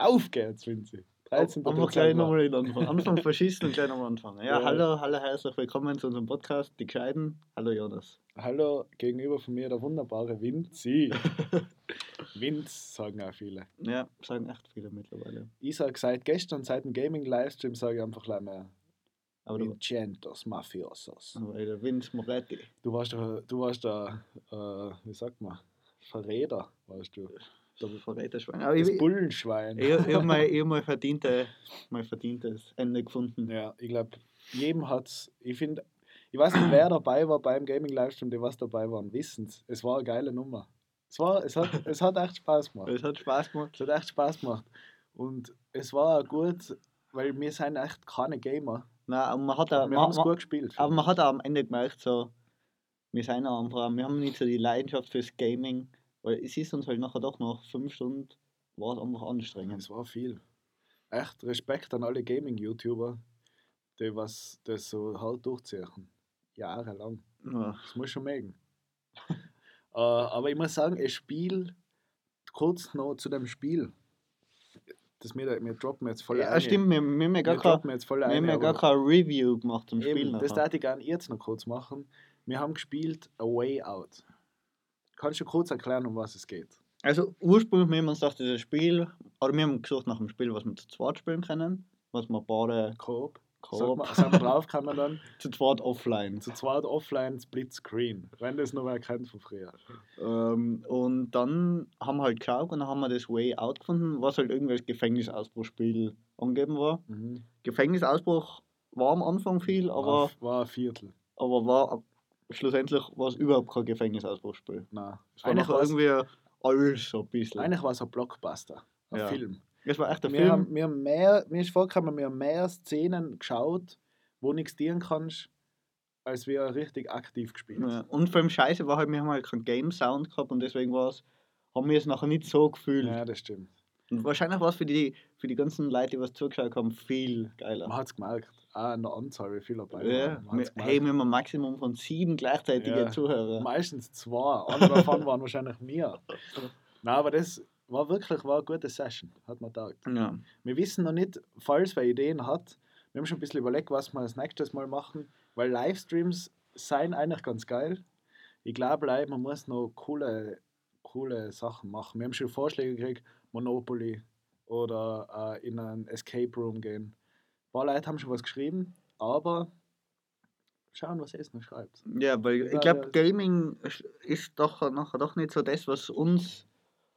Auf geht's, Vinzi. 13. Einfach gleich Dezember. nochmal anfangen. Anfang verschießen und gleich nochmal anfangen. Ja, Ja. hallo, hallo, herzlich willkommen zu unserem Podcast, Die Gescheiden. Hallo Jonas. Hallo, gegenüber von mir der wunderbare Vinzi. Vinz sagen auch viele. Ja, sagen echt viele mittlerweile. Ich sage seit gestern, seit dem Gaming-Livestream, sage ich einfach gleich mehr Aber Vincentos Mafiosos. aber der Vince Moretti. Du warst der, du warst der äh, wie sagt man, Verräter, warst du. Der Verräterschwein. Aber ich, Das ich, Bullenschwein. ich, ich habe mal, ich hab mal, verdiente, mal verdientes Ende gefunden. Ja, ich glaube, jedem hat's. Ich finde, ich weiß nicht, wer dabei war beim Gaming Livestream, die was dabei waren, wissen's. Es war eine geile Nummer. Es, war, es, hat, es hat echt Spaß gemacht. Es hat Spaß gemacht. Es hat echt Spaß gemacht. Und es war auch gut, weil wir sind echt keine Gamer. Nein, aber man hat auch, Wir man, haben es gut gespielt. aber man hat auch am Ende gemerkt, so, wir sind einfach, wir haben nicht so die Leidenschaft fürs Gaming, weil es ist uns halt nachher doch noch fünf Stunden, war es einfach anstrengend. Es war viel. Echt Respekt an alle Gaming-YouTuber, die was das so halt durchziehen. Jahrelang. Ja. Das muss schon mögen. äh, aber ich muss sagen, ein Spiel, kurz noch zu dem Spiel. Das wir, wir droppen jetzt voll Ja, ein. stimmt, wir, wir ja Wir gar, droppen jetzt voll wir ein. haben ja gar kein Review gemacht zum Spiel. eben, das darf ich gerne jetzt noch kurz machen. Wir haben gespielt A Way Out. Kannst du kurz erklären, um was es geht? Also ursprünglich haben wir uns gedacht, dieses Spiel, oder wir haben gesucht nach einem Spiel, was wir zu zweit spielen können, was wir beide Coop. Sag Coop, mal, sag mal drauf, kann man dann zu zweit offline. zu zweit offline Split Screen, wenn das noch wer kennt von früher. Ähm, und dann haben wir halt geschaut und dann haben wir das Way Out gefunden, was halt irgendwie als Gefängnisausbruchspiel angegeben war. Mhm. Gefängnisausbruch war am Anfang viel, aber, war, war ein Viertel. aber war schlussendlich war es überhaupt kein Gefängnisausbruchspiel. Nein. Es war Eigentlich noch irgendwie alles so ein bisschen. eigentlich war es ein Blockbuster, ein Ja. Film. Es war echt ein Wir Film. haben, wir haben mehr, mir ist vorgekommen, wir haben mehr Szenen geschaut, wo nichts dienen kannst, als wir richtig aktiv gespielt. Ja. Und vor allem Scheiße war halt, wir haben halt keinen Game Sound gehabt und deswegen war es, haben wir es nachher nicht so gefühlt. Ja, das stimmt. Und wahrscheinlich war es für die, für die ganzen Leute, die was zugeschaut haben, viel geiler. Man hat es gemerkt, auch an der Anzahl, wie viele dabei Ja, hey, wir haben ein Maximum von sieben gleichzeitige Ja. Zuhörer. Meistens zwei, andere davon waren wahrscheinlich mir. Nein, aber das war wirklich war eine gute Session, hat man gedacht. Ja. Wir wissen noch nicht, falls wer Ideen hat, wir haben schon ein bisschen überlegt, was wir das nächstes Mal machen, weil Livestreams seien eigentlich ganz geil. Ich glaube, man muss noch coole, coole Sachen machen. Wir haben schon Vorschläge gekriegt, Monopoly oder äh, in einen Escape Room gehen. Ein paar Leute haben schon was geschrieben, aber schauen, was es noch schreibt. ja, weil ich glaube. Gaming ist- doch nachher doch nicht so das, was uns,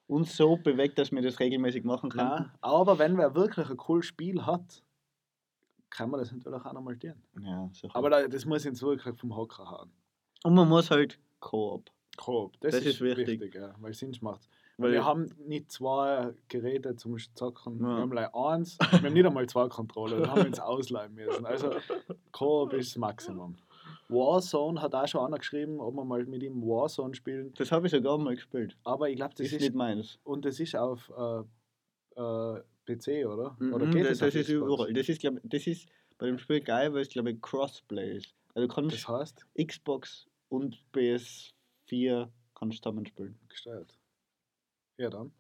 uns so bewegt, dass wir das regelmäßig machen können. Nein, aber wenn wer wirklich ein cooles Spiel hat, kann man das natürlich auch nochmal tun. Ja, sicher. Aber da- das muss jetzt wirklich vom Hocker hauen. und man muss halt Koop. Coop, das, Das ist, ist wichtig. wichtig, ja, weil es Sinn macht. Weil wir haben nicht zwei Geräte zum Zocken, Ja. wir haben gleich eins, wir haben nicht einmal zwei Controller, dann haben wir uns ausleihen müssen. Also Coop ist Maximum. Warzone hat auch schon einer geschrieben, ob wir mal mit ihm Warzone spielen, das habe ich sogar mal gespielt. aber ich glaube, Das ist ist, nicht meins. und das ist auf äh, äh, PC, oder? Oder Mhm, geht das, das, das ist überall. Das ist, glaub, das ist bei dem Spiel geil, weil es, glaube ich, Crossplay ist. Also du kannst Das heißt, Xbox und PS4 kannst du zusammenspielen. gestellt. Ja dann,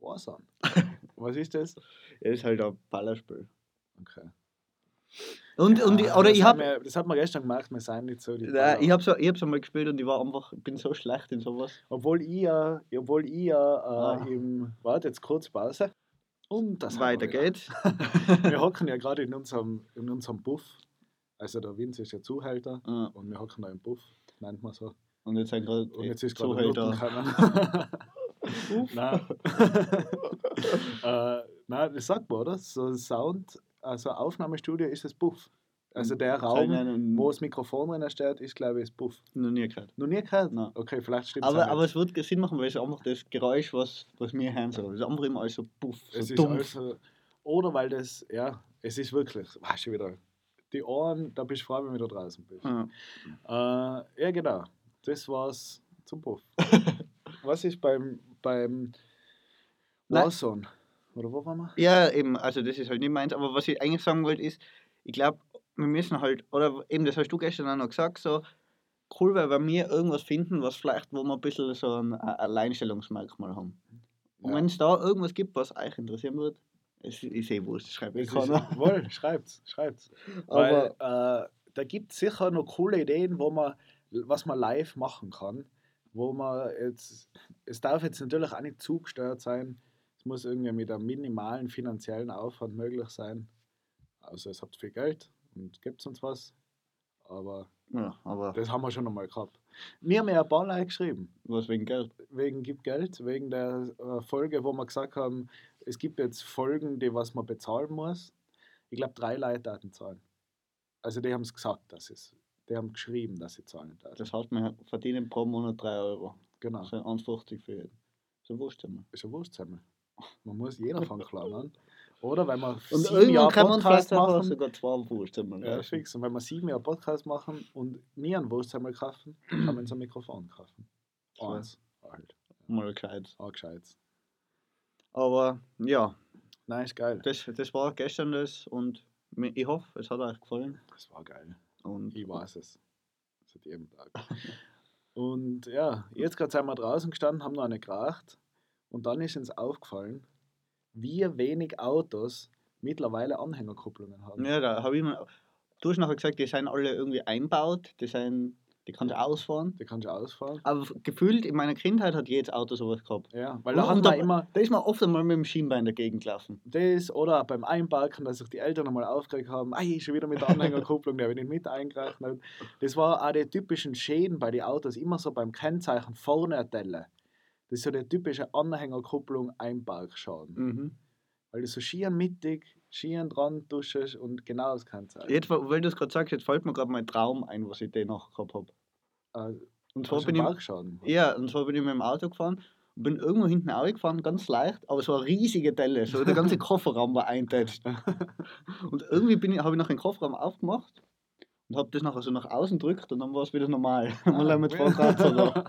Warzone. Was ist das? Ja, ist halt ein Ballerspiel. Okay. Und, und ich, oder das ich hat habe Das hat man gestern gemerkt, wir sind nicht so die Ja, Baller. ich habe so, ich hab's einmal gespielt und ich war einfach, ich bin so schlecht in sowas. Obwohl ich ja, obwohl ich ja äh, Ah. im, warte jetzt kurz Pause. Und das Weiter wir geht's. Wir hocken ja gerade in unserem, in unserem Buff. Also der Vince ist ja Zuhälter Ja, und wir hocken da im Buff, nennt man so. und jetzt sind gerade Und jetzt ist gerade Zuhälter. Nein. äh, nein, das sagt man, oder? So Sound, also Aufnahmestudio ist das Buff. Also der Raum, wo Wo das Mikrofon drin steht, ist glaube ich das Buff. noch nie gehört. Noch nie gehört? Nein. Okay, vielleicht stimmt Aber, auch aber es wird Sinn machen, weil es einfach das Geräusch, was, was wir hören soll. Das andere immer alles so puff, so Es ist dumpf. also, oder weil das, ja, es ist wirklich, weißt du wieder, die Ohren, da bist du froh, wenn du wieder draußen bist. Ja. Äh, ja, genau. Das war's zum Puff. Was ist beim, beim. Warzone? Oder wo waren wir? Ja, eben, also das ist halt nicht meins, aber was ich eigentlich sagen wollte ist, ich glaube, wir müssen halt, oder eben, das hast du gestern auch noch gesagt, so cool wäre, wenn wir irgendwas finden, was vielleicht, wo wir ein bisschen so ein Alleinstellungsmerkmal haben. Und Ja. wenn es da irgendwas gibt, was euch interessieren würde, Es ist eh wurscht, schreibe ich Es keiner. wohl, schreibt's, schreibt's. Weil äh, da gibt es sicher noch coole Ideen, wo man, was man live machen kann. Wo man jetzt, es darf jetzt natürlich auch nicht zu gesteuert sein. Es muss irgendwie mit einem minimalen finanziellen Aufwand möglich sein. Also es habt viel Geld und gibt uns was. Aber Ja, aber das haben wir schon einmal gehabt. Wir haben ja ein paar Leute geschrieben. was wegen Geld? Wegen gibt Geld, wegen der äh, Folge, wo wir gesagt haben, es gibt jetzt Folgen, die was man bezahlen muss. Ich glaube, drei Leute hatten zahlen. Also die haben es gesagt, dass es. Die haben geschrieben, dass sie zahlen. dürfen. Das heißt, wir verdienen pro Monat 3 Euro. Genau. Das sind 1,50 für jeden. So wurscht. Ist ja wurscht zusammen. Man muss jeder klein an. Oder wenn wir Und sieben Jahre man Podcast machen. sogar zwei Wurstsemmel Ja, fix. Und wenn wir sieben Jahre Podcast machen und nie einen Wurstsemmel kaufen, kann man uns ein Mikrofon kaufen. So. Eins. Halt. Mal gescheit. Auch gescheit. Aber ja, Nein, ist geil. das, das war gestern das und ich hoffe, es hat euch gefallen. Das war geil. Und Ich weiß es. Seit jedem Tag. Und ja, jetzt gerade sind wir draußen gestanden, haben noch eine geraucht. Und dann ist uns aufgefallen, wie wenig Autos mittlerweile Anhängerkupplungen haben. ja, da habe ich mir. Du hast nachher gesagt, die sind alle irgendwie einbaut, die, sind, die kannst du ausfahren. Die kannst du ausfahren. Aber gefühlt in meiner Kindheit hat jedes Auto sowas gehabt. Ja, weil Und- da haben und wir da- immer Da ist man oft einmal mit dem Schienbein dagegen gelaufen. das oder beim Einparken, dass sich die Eltern einmal aufgeregt haben, ei, schon wieder mit der Anhängerkupplung, der habe ich nicht mit eingerechnet. Das war auch die typischen Schäden bei den Autos, immer so beim Kennzeichen vorne ertellen. Das ist so der typische Anhängerkupplung Einparkschaden. Mhm. Weil du so schieren mittig, schieren dran duschest und genau das Kennzeichen. Jetzt, weil du es gerade sagst, jetzt fällt mir gerade mein Traum ein, was ich den noch gehabt habe. Äh, Und zwar bin ich, ja, und zwar bin ich mit dem Auto gefahren und bin irgendwo hinten gefahren, ganz leicht, aber so eine riesige Delle, so der ganze Kofferraum war eintätscht. Und irgendwie habe ich noch den Kofferraum aufgemacht und habe das nachher so nach außen gedrückt und dann war es wieder normal. Mal haben wir zwei so da.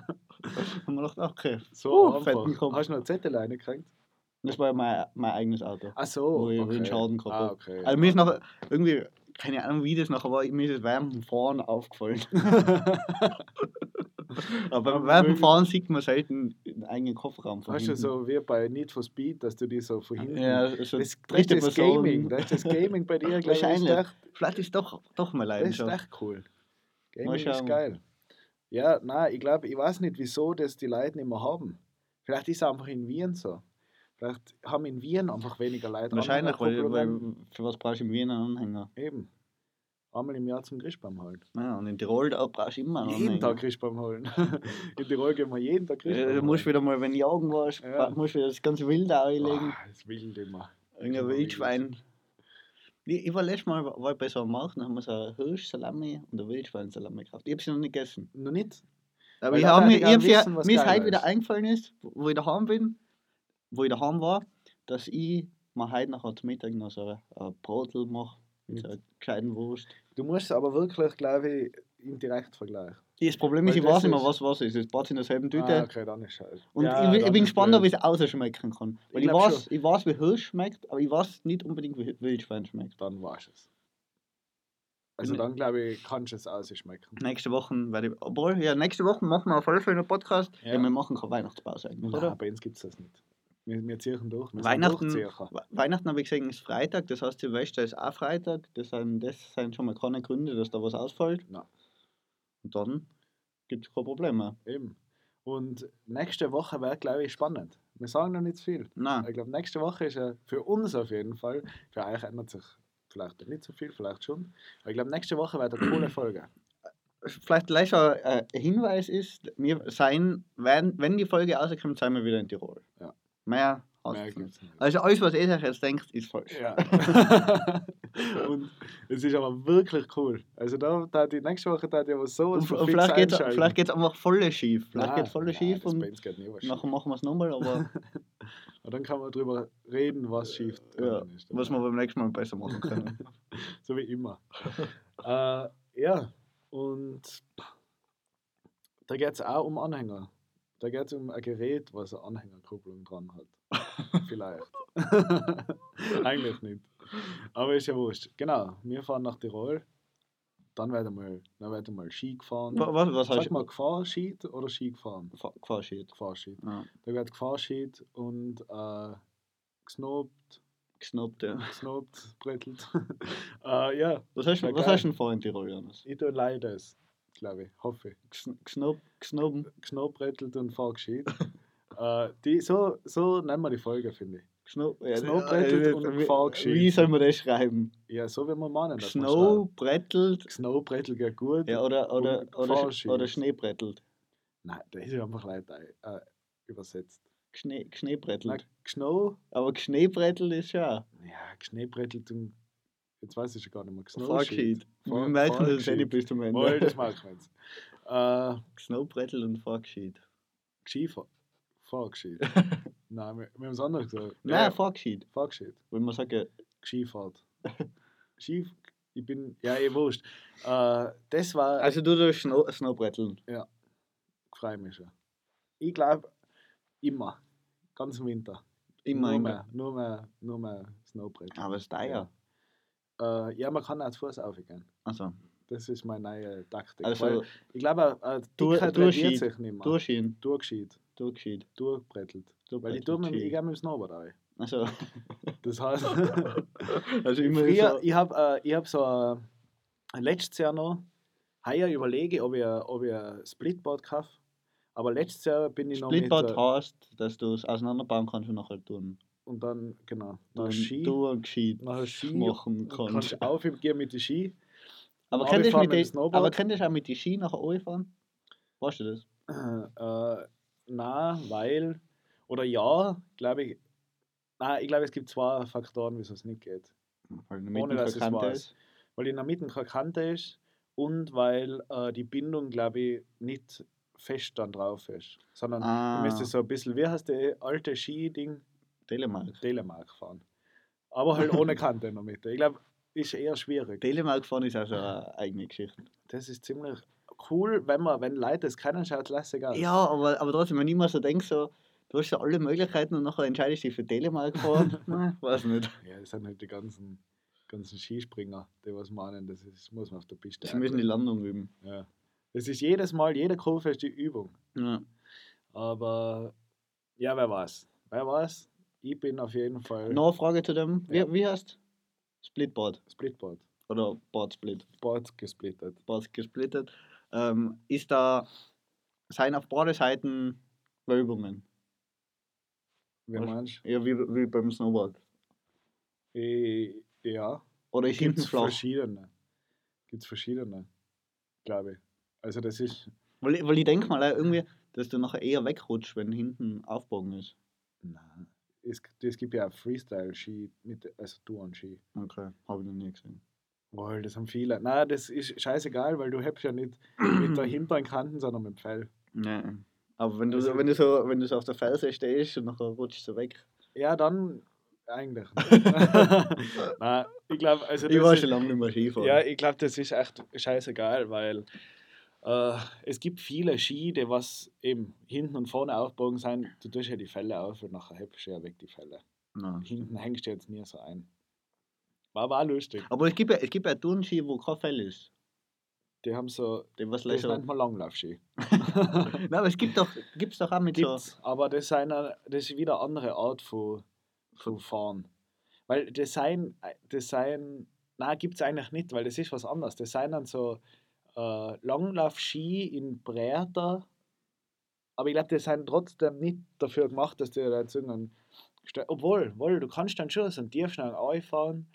Und man dachte, okay, So Uh, fetten Kopf. Hast du noch Zettel reingekriegt? das war ja mein, mein eigenes Auto. Ach so. Wo ich okay. einen Schaden gehabt ah, hab. okay. Also mir ist nachher irgendwie, keine Ahnung wie das nachher war, mir ist das dem Fahren aufgefallen. Aber beim Fahren sieht man selten den eigenen Kofferraum von Weißt du, so wie bei Need for Speed, dass du die so von hinten. Ja, so das, dritte ist das Person. Gaming. Das ist das Gaming bei dir, glaube ich. Ist Wahrscheinlich. echt, Vielleicht ist doch, doch mal das ist echt cool. Gaming ist geil. Ja, nein, ich glaube, ich weiß nicht, wieso das die Leute nicht mehr haben. Vielleicht ist es einfach in Wien so. Vielleicht haben in Wien einfach weniger Leute Wahrscheinlich, weil, weil für was brauchst du im Wiener Anhänger? Eben. Einmal im Jahr zum Christbaum halt. Ja, und in Tirol da brauchst du immer einen Jeden Anhänger. Tag Christbaum holen. in Tirol gehen wir jeden Tag Christbaum Du musst wieder mal, wenn du jagen warst, Ja. musst du wieder das ganze Wilde einlegen. Oh, das wild immer. Irgendein immer Wildschwein. Ich, ich war letztes Mal war ich bei so einem Markt und haben wir so eine Hirschsalami und eine Wildschweinsalami gekauft. Ich habe sie noch nicht gegessen. Noch nicht? Aber Weil ich da habe mir, ich hab wissen, was mir ist heute wieder eingefallen ist, wo ich daheim bin, wo ich daheim war, dass ich mir heute nachher zum Mittag noch so ein Brotel mache mit so einer gescheiten Wurst. Du musst aber wirklich, glaube ich, im Direktvergleich. Das Problem ist, Weil ich weiß nicht mehr, was was ist. Es baut in derselben Tüte. Ah, okay, dann ist scheiße. Und Ja, ich, bin- ich bin gespannt, ob blöd. ich es ausschmecken kann. Weil ich, glaub weiß, ich weiß, wie Hirsch schmeckt, aber ich weiß nicht unbedingt, wie Wildschwein schmeckt. Dann war's es. Also dann, glaube ich, kannst du es ausschmecken. Nächste Woche werde ich. Obwohl, ja, nächste Woche machen wir auf alle Fälle einen Podcast. Ja, Ja. wir machen keine Weihnachtspause eigentlich, Nein, oder? bei uns gibt es das nicht. Wir, wir ziehen durch. Wir Weihnachten. We- Weihnachten habe ich gesehen, ist Freitag, das heißt Silvester ist auch Freitag. Das sind, das sind schon mal keine Gründe, dass da was ausfällt. Nein. Und dann gibt es kein Problem mehr. Eben. Und nächste Woche wird, glaube ich, spannend. Wir sagen noch nicht viel. Nein. Ich glaube, nächste Woche ist ja für uns auf jeden Fall, für euch ändert sich vielleicht nicht so viel, vielleicht schon. Aber ich glaube, nächste Woche wird eine coole Folge. Vielleicht gleich ein äh, Hinweis ist, wir sein, wenn, wenn die Folge rauskommt, sind wir wieder in Tirol. Ja. Mehr hast du nicht. Also alles, was ihr euch jetzt denkt, ist falsch. Ja. und es ist aber wirklich cool. Also da, da die nächste Woche da ja was so Und, und vielleicht geht es vielleicht geht's einfach voll schief. Vielleicht geht es voll schief und nachher machen wir es nochmal, aber Und dann kann man drüber reden, was schief ja, ist. was wir beim nächsten Mal besser machen können. so wie immer. äh, ja, und da geht es auch um Anhänger. Da geht es um ein Gerät, was eine Anhängerkupplung dran hat. Vielleicht. Eigentlich nicht. Aber ist ja wurscht. Genau, wir fahren nach Tirol. Dann werden wir, dann werden wir Ski gefahren. Wa- was, was hast Sag mal, Gefahrschied oder Ski gefahren? Fa- Gefahrschied. Gefahrschied. Ja. Da wird Gefahrschied und äh, gesnobt Gesnobbt, ja. gesnobt, brettelt. äh, ja, Was was hast du denn vor in Tirol, Jonas? ich tue leider es, glaube ich, hoffe ich. Gsnob, Gsnoben? Gesnobrettelt und fahr gescheit. äh, die, so, so nennen wir die Folge, finde ich. Snow, ja, Snowbrettelt äh, und Fahrgeschichte. Wie soll man das schreiben? Ja, so wie wir meinen. dass wir Snow, brettelt schreiben. Snowbrettel geht gut. ja, oder, oder, oder, Fahrgeschichte. oder Schneebrettelt. Nein, das ist einfach leider äh, übersetzt. Schnee, Schneebrettelt. Gschno, Aber Schneebrettelt ist ja ja, Schneebrettelt und jetzt weiß ich schon gar nicht mehr. Fahrgescheit. Wir merken das nicht bis zum Ende. das merken wir jetzt. Äh, Snowbrettelt und Fahrgescheit. Skifahr. Fahrgescheit. Nein, wir, wir haben es anders gesagt. Nein, Fahrgescheit. Fahrgescheit. Wenn man sagt, Skifahrt. Ski, ich bin, ja, eh wurscht. Äh, das war, also du darfst Snow, Snowbretteln. freue mich schon. Ich glaube, immer. Ganz im Winter. Immer nur in mehr, nur mehr, nur mehr Snowbrett. Aber es ist teuer. Äh, ja, man kann auch zu Fuß aufgehen. Also, Das ist meine neue Taktik. also ich glaube, äh, Du- Dickheit du sich nicht mehr. durchschieben, Durchgeschieden, durchgeschieden. durchbrettelt. Weil ich, tue mit, ich gehe mit dem Snowboard rein. Also, Das heißt, also immer früher, so, ich habe äh, hab so äh, letztes Jahr noch, heuer überlege, ob ich, ob ich ein Splitboard kaufe. Aber letztes Jahr bin ich noch Splitboard mit... Äh, heißt, dass du es auseinanderbauen kannst und nachher tun. Und dann, genau, nach Ski, du gescheit Ski machen kannst kannst. aufgehen mit den Ski. Aber könntest du mit aber könntest du auch mit die Ski nachher fahren? Weißt du das? Äh, na, weil, oder ja, glaube ich, nein, ich glaube, es gibt zwei Faktoren, wieso es nicht geht. Weil du Ohne dass es weiß. ist. Weil in der Mitte keine Kante ist und weil äh, die Bindung, glaube ich, nicht fest dann drauf ist. Sondern Ah, du müsstest so ein bisschen, wie heißt der alte Ski-Ding? Telemark. Telemark fahren. Aber halt ohne Kante in der Mitte. Ich glaube, ist eher schwierig. Telemark fahren ist also eine eigene Geschichte. Das ist ziemlich cool, wenn man, wenn Leute es kennen, schaut es lässig aus. Ja, aber, aber trotzdem, wenn ich immer so denke, so, du hast ja alle Möglichkeiten und nachher entscheidest du dich für Telemark fahren. Nein, weiß nicht. Ja, das sind halt die ganzen, ganzen Skispringer, die was meinen, das ist, muss man auf der Piste. Sie müssen die. Landung üben. ja. Das ist jedes Mal, jede Kurve ist die Übung. Ja. Aber ja, wer weiß. Wer weiß. Ich bin auf jeden Fall Noch eine Frage zu dem. Wie, Ja. wie heißt Splitboard? Splitboard. Oder Boardsplit? Board gesplittet. Board gesplittet. Ähm, ist da, sein auf beide Seiten Wölbungen? Wie meinst Ja, wie, wie beim Snowboard. du? Eh, Ja. Oder ist hinten Gibt flach? verschiedene. Gibt es verschiedene, glaube ich. Also das ist. Weil, ich- weil ich denke mal auch irgendwie, dass du nachher eher wegrutschst, wenn hinten aufbogen ist. Nein. Es, es gibt ja auch Freestyle-Ski, mit, also Touren-Ski. Okay, habe ich noch nie gesehen. Wohl, das haben viele. Nein, das ist scheißegal, weil du hebst ja nicht mit der hinteren Kanten, sondern mit dem Fell. Ja. Aber wenn du, Also- so, wenn, du so, wenn du so auf der Felsen stehst und nachher rutschst du weg. Ja, dann eigentlich. Nein, ich glaube, also Ich war schon lange nicht mehr Skifahren. Ja, ich glaube, das ist echt scheißegal, weil es gibt viele Ski, die was eben hinten und vorne aufbogen sein. Du tust ja die Fälle auf und nachher hebst du ja weg die Fälle. Nein. Hinten hängst du jetzt nie so ein. War aber auch lustig. Aber es gibt ja, es gibt ja Turnski, wo kein Fell ist. Die haben so, Die was das nennt man Langlaufski. Nein, aber es gibt doch, gibt's doch auch mit Gibt's, aber das, sind, eine- das ist wieder eine andere Art von, von Fahren. Weil das sein, nein, gibt es eigentlich nicht, weil das ist was anderes. Das sind dann so äh, Langlauf-Ski in Breiter, aber ich glaube, die sind trotzdem nicht dafür gemacht, dass die da jetzt irgendeinen. Ste- Obwohl, wohl, du kannst dann schon so einen tiefschnell einfahren,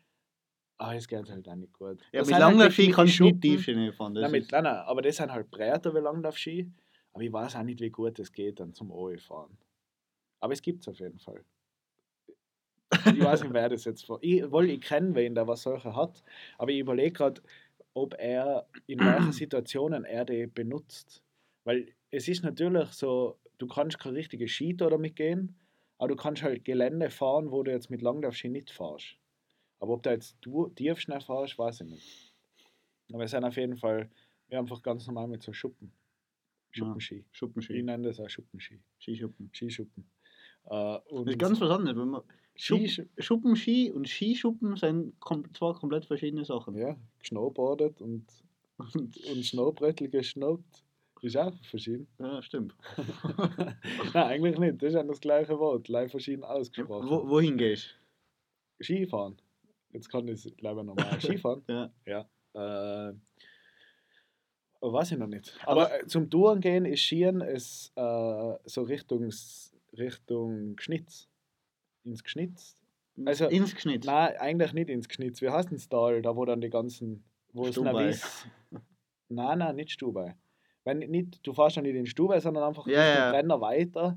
aber es geht halt auch nicht gut. Ja, Das mit halt Langlaufski wirklich kannst du nicht Schuppen. tief Schnee fahren. Nein, mit, nein, nein, aber das sind halt breiter wie Langlaufski. Aber ich weiß auch nicht, wie gut es geht dann zum OE fahren. Aber es gibt es auf jeden Fall. Ich weiß nicht, wer das jetzt vor. Ich, wohl, ich kenne wen, der was solche hat. Aber ich überlege gerade, ob er in welchen Situationen er die benutzt. Weil es ist natürlich so, du kannst keine richtige Skitour damit gehen, aber du kannst halt Gelände fahren, wo du jetzt mit Langlaufski nicht fahrst. Aber ob du jetzt du tief schnell fahrst, weiß ich nicht. Aber es sind auf jeden Fall, wir einfach ganz normal mit so Schuppen. Schuppenski. Ich Schuppenski. nenne das auch Schuppenski. Skischuppen. Skischuppen. Äh, Das ist ganz was anderes. Wenn man Schuppen, Ski, Schuppenski und Skischuppen sind kom zwei komplett verschiedene Sachen. ja, geschnowboardet und, Und, und Snowbrettel geschnaubt. Ist auch verschieden. ja, stimmt. Nein, eigentlich nicht. Das ist ja das gleiche Wort. Leicht verschieden ausgesprochen. Wo, wohin gehst Skifahren. Jetzt kann ich es, glaube ich, normal Skifahren. Ja. Ja. Äh, weiß ich noch nicht. Aber äh, zum Touren gehen ist Skieren ist, äh, so Richtung, Richtung Geschnitz. Ins Geschnitz. Also- Ins Geschnitt. Nein, eigentlich nicht ins Geschnitz. Wie heißt denn das Tal, da wo dann die ganzen. Wo es. Navis. Nein, nein, nicht Stubai. Wenn nicht, du fährst ja nicht in Stubai, sondern einfach Ja, Richtung ja. Brenner weiter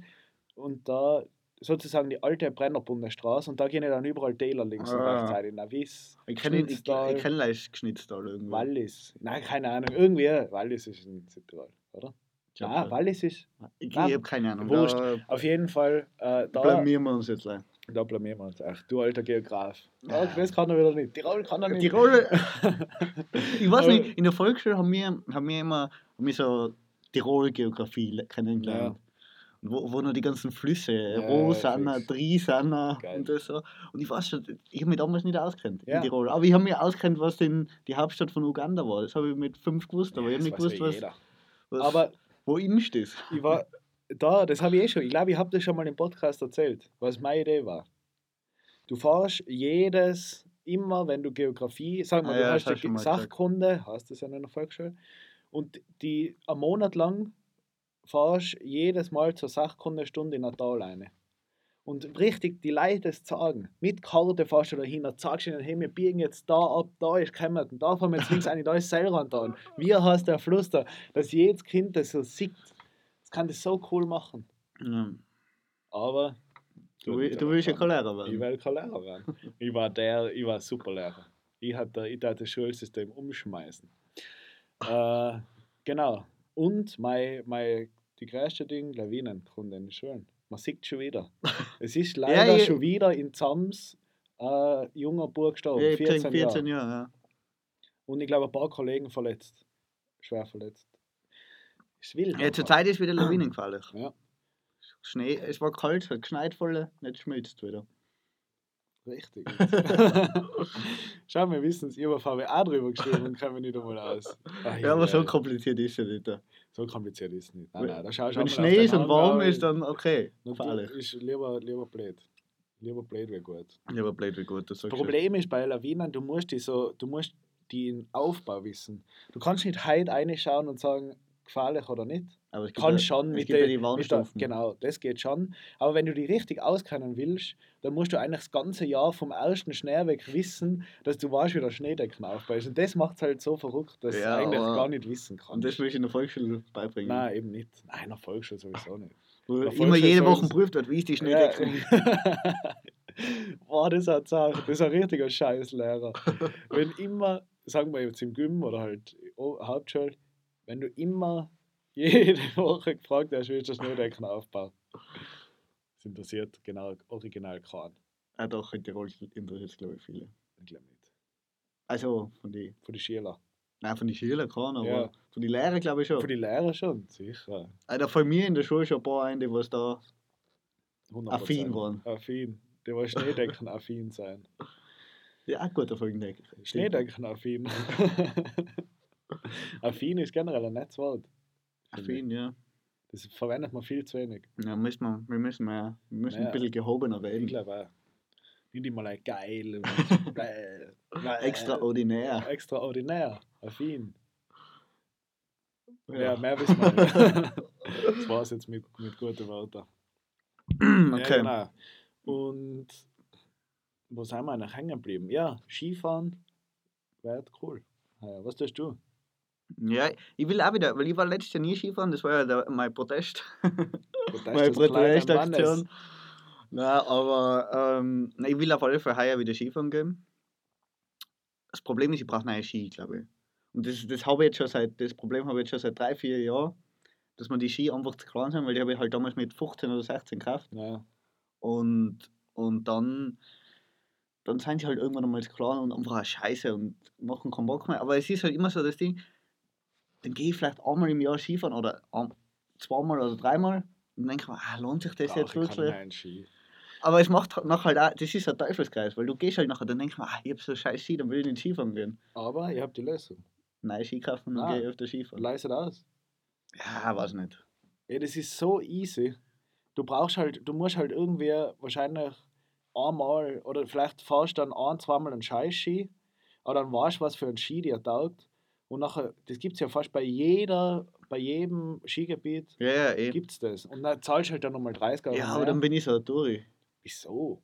und da sozusagen die alte Brennerbundestraße und da gehen ja dann überall Täler links und Ah. rechts rein. Navis, Ich kenne ich, ich, Schnitztal, kenn leicht Geschnitztal irgendwie. Wallis. Nein, keine Ahnung. Irgendwie, Wallis ist in Südtirol, oder? Schon- Wallis ist. Ich, ich Ah, habe keine Ahnung. wurscht. Auf jeden Fall, äh, da, blamieren wir uns jetzt gleich. Da blamieren wir uns. Ach, du alter Geograf. Ja, das kann er wieder nicht. Tirol kann er nicht. Tirol. ich weiß nicht, in der Volksschule haben wir, haben wir immer haben wir so Tirol-Geografie le- kennengelernt. Und Wo, wo noch die ganzen Flüsse, Ja, Rosanna, Geil. und das so. Und ich weiß schon, ich habe mich damals nicht auskennt Ja. in Tirol. Aber ich habe mich auskennt, was denn die Hauptstadt von Uganda war. Das habe ich mit fünf gewusst, aber Ja, ich habe nicht gewusst, ja was, was. Aber wo ist das? ich war da, das habe ich eh schon. Ich glaube, ich habe das schon mal im Podcast erzählt, was meine Idee war. Du fährst jedes, immer wenn du Geografie, sag mal, Ah du ja, hast du die mal gesagt. Sachkunde, hast das ja in der Volksschule, und die einen Monat lang fährst jedes Mal zur Sachkundestunde in Natal eine. Und richtig die Leute sagen. Mit Karte fährst du da hin und sagst ihnen, hey, wir biegen jetzt da ab, da ist Kämmerten, da fahren wir jetzt links ein, da ist Seilrand da. Und wie heißt der Fluss da? Dass jedes Kind das so sieht. Das kann das so cool machen. Ja. Aber Du, du willst ja kein Lehrer ich werden. will kein Lehrer werden. Ich war der, ich war super Lehrer. Ich hatte ich tat das Schulsystem umschmeißen. äh, genau. Und mein, mein, die größte Ding, Lawinen, kommt in den Schulen. Man sieht schon wieder. Es ist leider ich- schon wieder in Zams äh, junger Bub gestorben. Ja, ich 14, krieg 14 Jahre. Jahre. Ja. Und ich glaube, ein paar Kollegen verletzt. Schwer verletzt. Ist wild. Ja, zur Zeit ist wieder lawinengefährlich. Ja. Schnee, es war kalt, es hat geschneit voll, nicht schmilzt wieder. Richtig. Schau, wir wissen es, ich habe VWA drüber geschrieben und kommen nicht einmal aus. Ach, Ja, aber so kompliziert ist es nicht. so kompliziert ist es nicht. Nein, nein, da schaust du Wenn Schnee ist und warm ist, dann okay. Gefährlich. ist lieber, lieber blöd. Lieber blöd wäre gut. Ja, aber blöd wie gut, das. Problem ist bei Lawinen, du musst die so, du musst den Aufbau wissen. Du kannst nicht heute reinschauen und sagen, gefährlich oder nicht. Aber ja- schon mit, ja die mit der. Genau, das geht schon. Aber wenn du die richtig auskennen willst, dann musst du eigentlich das ganze Jahr vom ersten Schnee weg wissen, dass du weißt, wie der Schneedecken aufbaust. Und das macht es halt so verrückt, dass Ja, du eigentlich gar nicht wissen kannst. Und das will ich in der Volksschule beibringen. Nein, eben nicht. Nein, in der Volksschule sowieso nicht. Wo immer jede Woche prüft wird, wie ist die Ja. Schneedeckung. Boah, das hat Sache. Das ist ein richtiger Scheißlehrer. Wenn immer, sagen wir jetzt im Gym oder halt Hauptschule, wenn du immer jede Woche gefragt hast, wie ist der Schneedecken aufbaut. Das interessiert genau original keinen. Ah, doch, in Tirol interessiert es, glaube ich, viele. Ich glaube nicht. Also, von den Von den Schülern. Nein, von den Schülern keinen, aber Ja. von den Lehrern glaube ich schon. Von den Lehrern schon, sicher. Ah, da von mir in der Schule schon ein paar ein, die was da 100%. affin waren. Affin. Der war Schneedecken affin sein. Ja, auch guter Folgendeck. Schneedecken affin. affin ist generell ein nettes Wort. Affin, ja. Das verwendet man viel zu wenig. Ja, müssen wir, wir müssen, mehr, wir müssen Ja. ein bisschen gehobener Ich werden. glaube auch. Nicht immer like geil. bäh, bäh. Extraordinär. Extraordinär. Affin. Ja, Ja. mehr wissen wir nicht. das war's jetzt mit, mit guten Wörtern. Ja, Okay. genau. Und wo sind wir eigentlich hängen geblieben? Ja, Skifahren wäre cool. Ja, was tust du? Ja, ich will auch wieder, weil ich war letztes Jahr nie Skifahren, das war ja der, mein Protest. Du meine. Protestaktion. Nein, aber ähm, ich will auf alle Fälle heuer wieder Skifahren gehen. Das Problem ist, ich brauche neue Ski, glaube ich. Und das, das habe ich jetzt schon seit, das Problem habe ich jetzt schon seit drei, vier Jahren, dass man die Ski einfach zu klein sind, weil die habe ich halt damals mit 15 oder 16 gekauft. Ja, Und, und dann, dann sind sie halt irgendwann einmal zu klein und einfach auch scheiße und machen keinen Bock mehr. Aber es ist halt immer so das Ding, dann gehe ich vielleicht einmal im Jahr Skifahren oder ein- zweimal oder dreimal und dann denke ich mir, ah, lohnt sich das brauch jetzt ich wirklich? neuen Ski. Aber es macht halt nachher halt auch, das ist ein Teufelskreis, weil du gehst halt nachher, dann denkst du ah, ich hab so scheiß Ski, dann will ich nicht Skifahren gehen. Aber ich habe die Lösung. Nein, Ski kaufen und Ah. gehe ich öfter Skifahren. Leise aus. Ja, weiß nicht. Ja, das ist so easy. Du brauchst halt, du musst halt irgendwie wahrscheinlich einmal oder vielleicht fährst du dann ein, zweimal einen Scheiß-Ski, aber dann weißt du, was für ein Ski dir taugt. Und nachher, das gibt es ja fast bei jeder, bei jedem Skigebiet Ja, ja, gibt es das. Und dann zahlst du halt dann nochmal 30 Euro. Ja, mehr. aber dann bin ich so durch. Wieso?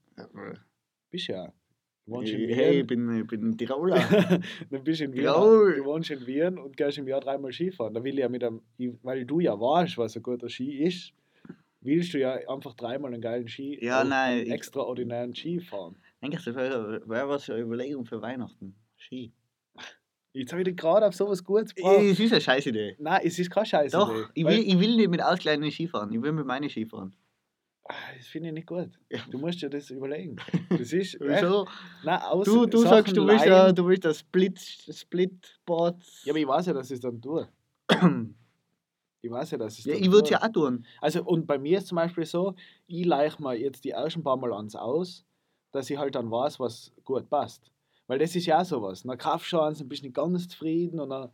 Bist ja. Du wohnst in Hey, ich Wien. bin, ich bin Tiroler. dann bist du in Wien. Jawohl. Du wohnst in Wien und gehst im Jahr dreimal Skifahren. Da will ich ja mit einem, weil du ja weißt, was ein guter Ski ist, willst du ja einfach dreimal einen geilen Ski, Ja, einen nein, ich- extraordinären Ski fahren. Eigentlich wäre wär was eine Überlegung für Weihnachten. Ski. Jetzt habe ich dich gerade auf sowas Gutes gebracht. Es ist eine scheiß Idee. Nein, es ist keine Scheiße. Doch, ich will, ich will nicht mit ausgleichenden Ski fahren. Ich will mit meinen Ski fahren. Ah, Das finde ich nicht gut. Du musst dir das überlegen. Das ist. echt, Wieso? nein, aus, Du, du Sachen sagst, du willst, ja, du willst das Split, Splitboard. Ja, aber ich weiß ja, dass ich es dann tue. Ich weiß ja, dass ich es Ja, ich würde es ja auch tun. Also, und bei mir ist zum Beispiel so, ich leiche mir jetzt die ersten paar Mal ans aus, dass ich halt dann weiß, was gut passt. Weil das ist ja auch sowas. Dann kaufst du eins und bist nicht ganz zufrieden und dann,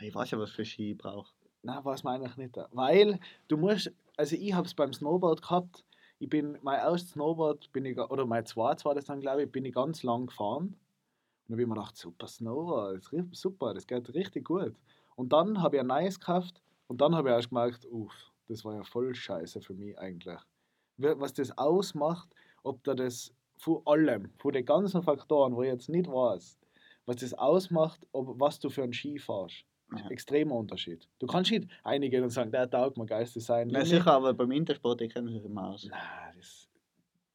Ich weiß ja, was für Ski ich brauche. na, weiß man eigentlich nicht. Weil du musst, also ich habe es beim Snowboard gehabt, ich bin, mein erstes Snowboard bin ich, oder mein zweites war das dann, glaube ich, bin ich ganz lang gefahren. Und dann habe ich mir gedacht, super Snowboard, das ist super, das geht richtig gut. Und dann habe ich ein neues gekauft und dann habe ich erst gemerkt, uff, das war ja voll scheiße für mich eigentlich. Was das ausmacht, ob da das von allem, von den ganzen Faktoren, wo ich jetzt nicht weiß, was das ausmacht, ob, was du für einen Ski fährst. Ja. Extremer Unterschied. Du kannst nicht einigen und sagen, der taugt mir geistes sein. Na sicher, aber beim Intersport, die kennen sich immer aus. Nein, das,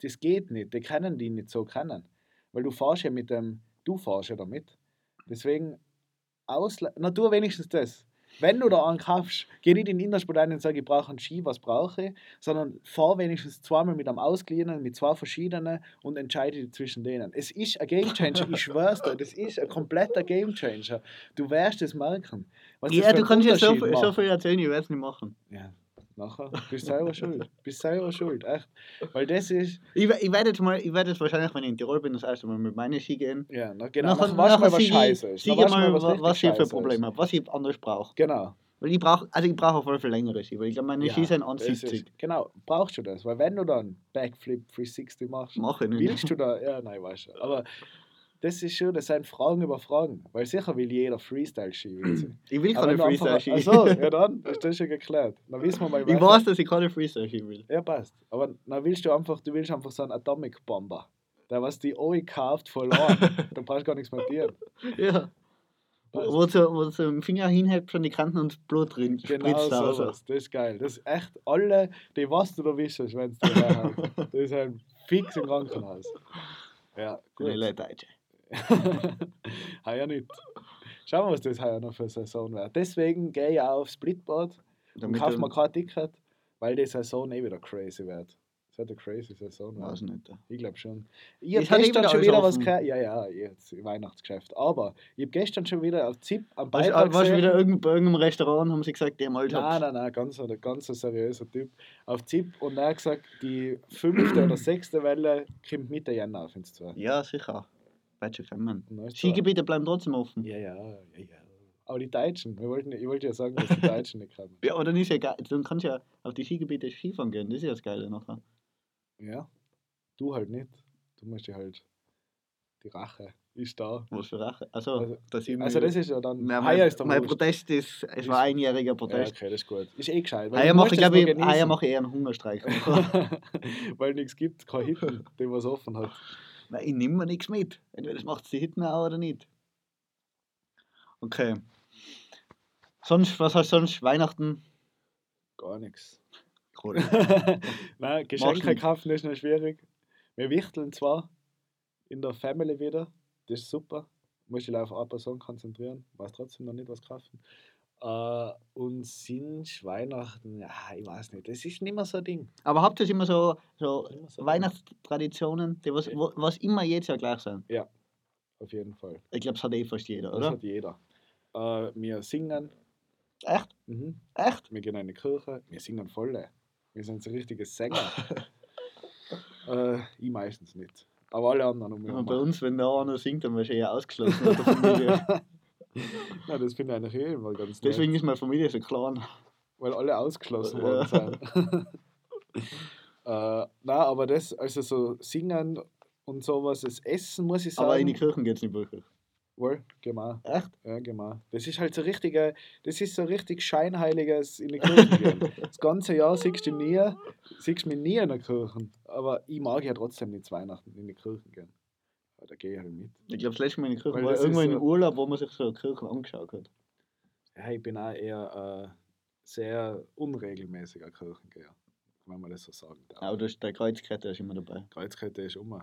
das geht nicht. Die können die nicht so kennen. Weil du fährst ja mit dem, du fährst ja damit. Deswegen, ausle na tu wenigstens das. Wenn du da einen kaufst, geh nicht in den Intersport ein und sag, ich brauche einen Ski, was brauche ich, sondern fahr wenigstens zweimal mit einem ausgeliehenen, mit zwei verschiedenen und entscheide dich zwischen denen. Es ist ein Gamechanger, ich schwör's dir, das ist ein kompletter Gamechanger. Du wirst es merken. Was Ja, du kannst ja so, so viel erzählen, ich werde es nicht machen. Ja, nachher bist selber schuld. Bist selber schuld, echt. Weil das ist, Ich, ich werde jetzt mal, ich werde jetzt wahrscheinlich, wenn ich in Tirol bin, das erste Mal mit meinen Ski gehen. ja, na, genau, Nachher- nachher, mal, was scheiße ist. siege mal, was, was, was ich für Probleme habe, was ich anders brauche. Genau. Weil ich brauche, also ich brauche auf jeden Fall längere Ski, weil ich glaube, meine Ja, Ski sind das 1,70. ist- Genau, brauchst du das. Weil wenn du dann Backflip 360 machst, nicht. willst du da, ja, nein, weißt du. Aber das ist schon, das sind Fragen über Fragen. Weil sicher will jeder Freestyle-Ski. will sie. Ich will keine einfach- Freestyle-Ski. Achso, ja dann, ist das schon geklärt. Dann wissen wir mal, ich weiß, dass ich keine Freestyle-Ski will. Ja, passt. Aber dann willst du einfach, du willst einfach so einen Atomic Bomber. Der, was die OI kauft, verloren. da brauchst du gar nichts mehr tun. Ja. Wo du, wo du den Finger hinhältst von die Kanten und das Blut drin Genau spritzt raus. sowas. Das ist geil. Das ist echt alle, die was du da wischst, wenn es dir. Das ist ein fix im Krankenhaus. Ja, gut. Deutsche. Heuer nicht. Schauen wir, was das heuer noch für eine Saison wird. Deswegen gehe ich auch auf Splitboard und kaufe mir kein Ticket, weil die Saison eh wieder crazy wird. Es wird eine crazy Saison Weiß nicht. Ich glaube schon. Ich habe gestern wieder schon wieder was gehört. Ja, ja, jetzt Weihnachtsgeschäft. Aber ich habe gestern schon wieder auf ZIP am Warst, Beitrag warst du wieder irgend, bei irgendeinem Restaurant haben sie gesagt, haben halt Nein, nein, nein, ganz, ein ganz ein seriöser Typ. Auf ZIP und er hat gesagt, die fünfte oder sechste Welle kommt Mitte Jänner auf ins Zwei. Ja, sicher. Wird schon kommen. Skigebiete bleiben trotzdem offen. Ja, ja, ja, ja. Aber die Deutschen, wir wollten, ich wollte ja sagen, dass die Deutschen nicht kommen. Ja, aber dann ist ja geil. Dann kannst du ja auf die Skigebiete Skifahren gehen. Das ist ja das Geile nachher. Ja, du halt nicht. Du musst dir halt, die Rache ist da. Was für Rache. Also, Also- das ist Also das ist ja dann, Ja, heuer mein, ist mein. Protest ist, es war einjähriger Ja, Protest. okay, das ist gut. Ist eh gescheit. du mache ich, glaube ich, mache ich eher einen Hungerstreik. Weil nichts gibt, kein Hitten, der was offen hat. Nein, ich nehme mir nichts mit. Entweder das macht die Hitten auch oder nicht. Okay. Sonst, was hast du sonst? Weihnachten? Gar nichts. Cool. Nein, Geschenke kaufen ist noch schwierig. Wir wichteln zwar in der Family wieder, das ist super. Muss ich auf eine Person konzentrieren, weiß trotzdem noch nicht, was kaufen. Äh, und sind Weihnachten, ja, ich weiß nicht, das ist nicht mehr so ein Ding. Aber habt ihr immer so, so Immer so Weihnachtstraditionen, die was, wo, was immer jedes Jahr gleich sind? Ding. Auf jeden Fall. Ich glaube, das hat eh fast jeder, Das oder? hat jeder. Äh, wir singen, Echt? mhm. Echt? wir gehen in die Kirche, wir singen voll. Wir sind so richtige Sänger. äh, ich meistens nicht. Aber alle anderen um mich Und bei uns, wenn der einer singt, dann wirst du eher ausgeschlossen Ja, das finde ich eigentlich eh immer ganz nett. Deswegen ist meine Familie so klein. weil alle ausgeschlossen worden sind. Äh, na, aber das, also so singen und sowas, das Essen muss ich sagen. Aber in die Kirchen geht es nicht wirklich. Wohl, genau. Echt? Ja, genau. Das ist halt so richtige, das ist so richtig scheinheiliges in die Kirche gehen. Das ganze Jahr siehst du nie, siehst mich nie in der Kirche. Aber ich mag ja trotzdem nicht zu Weihnachten in die Kirche gehen. Aber da gehe ich halt mit. Ich glaube, das letzte Mal in die Kirche war in so- Urlaub, wo man sich so Kirchen angeschaut hat. Ja, ich bin auch eher äh, sehr unregelmäßiger Kirchengeher, wenn man das so sagen darf. Aber das, der Kreuzkette ist immer dabei. Kreuzkette ist um.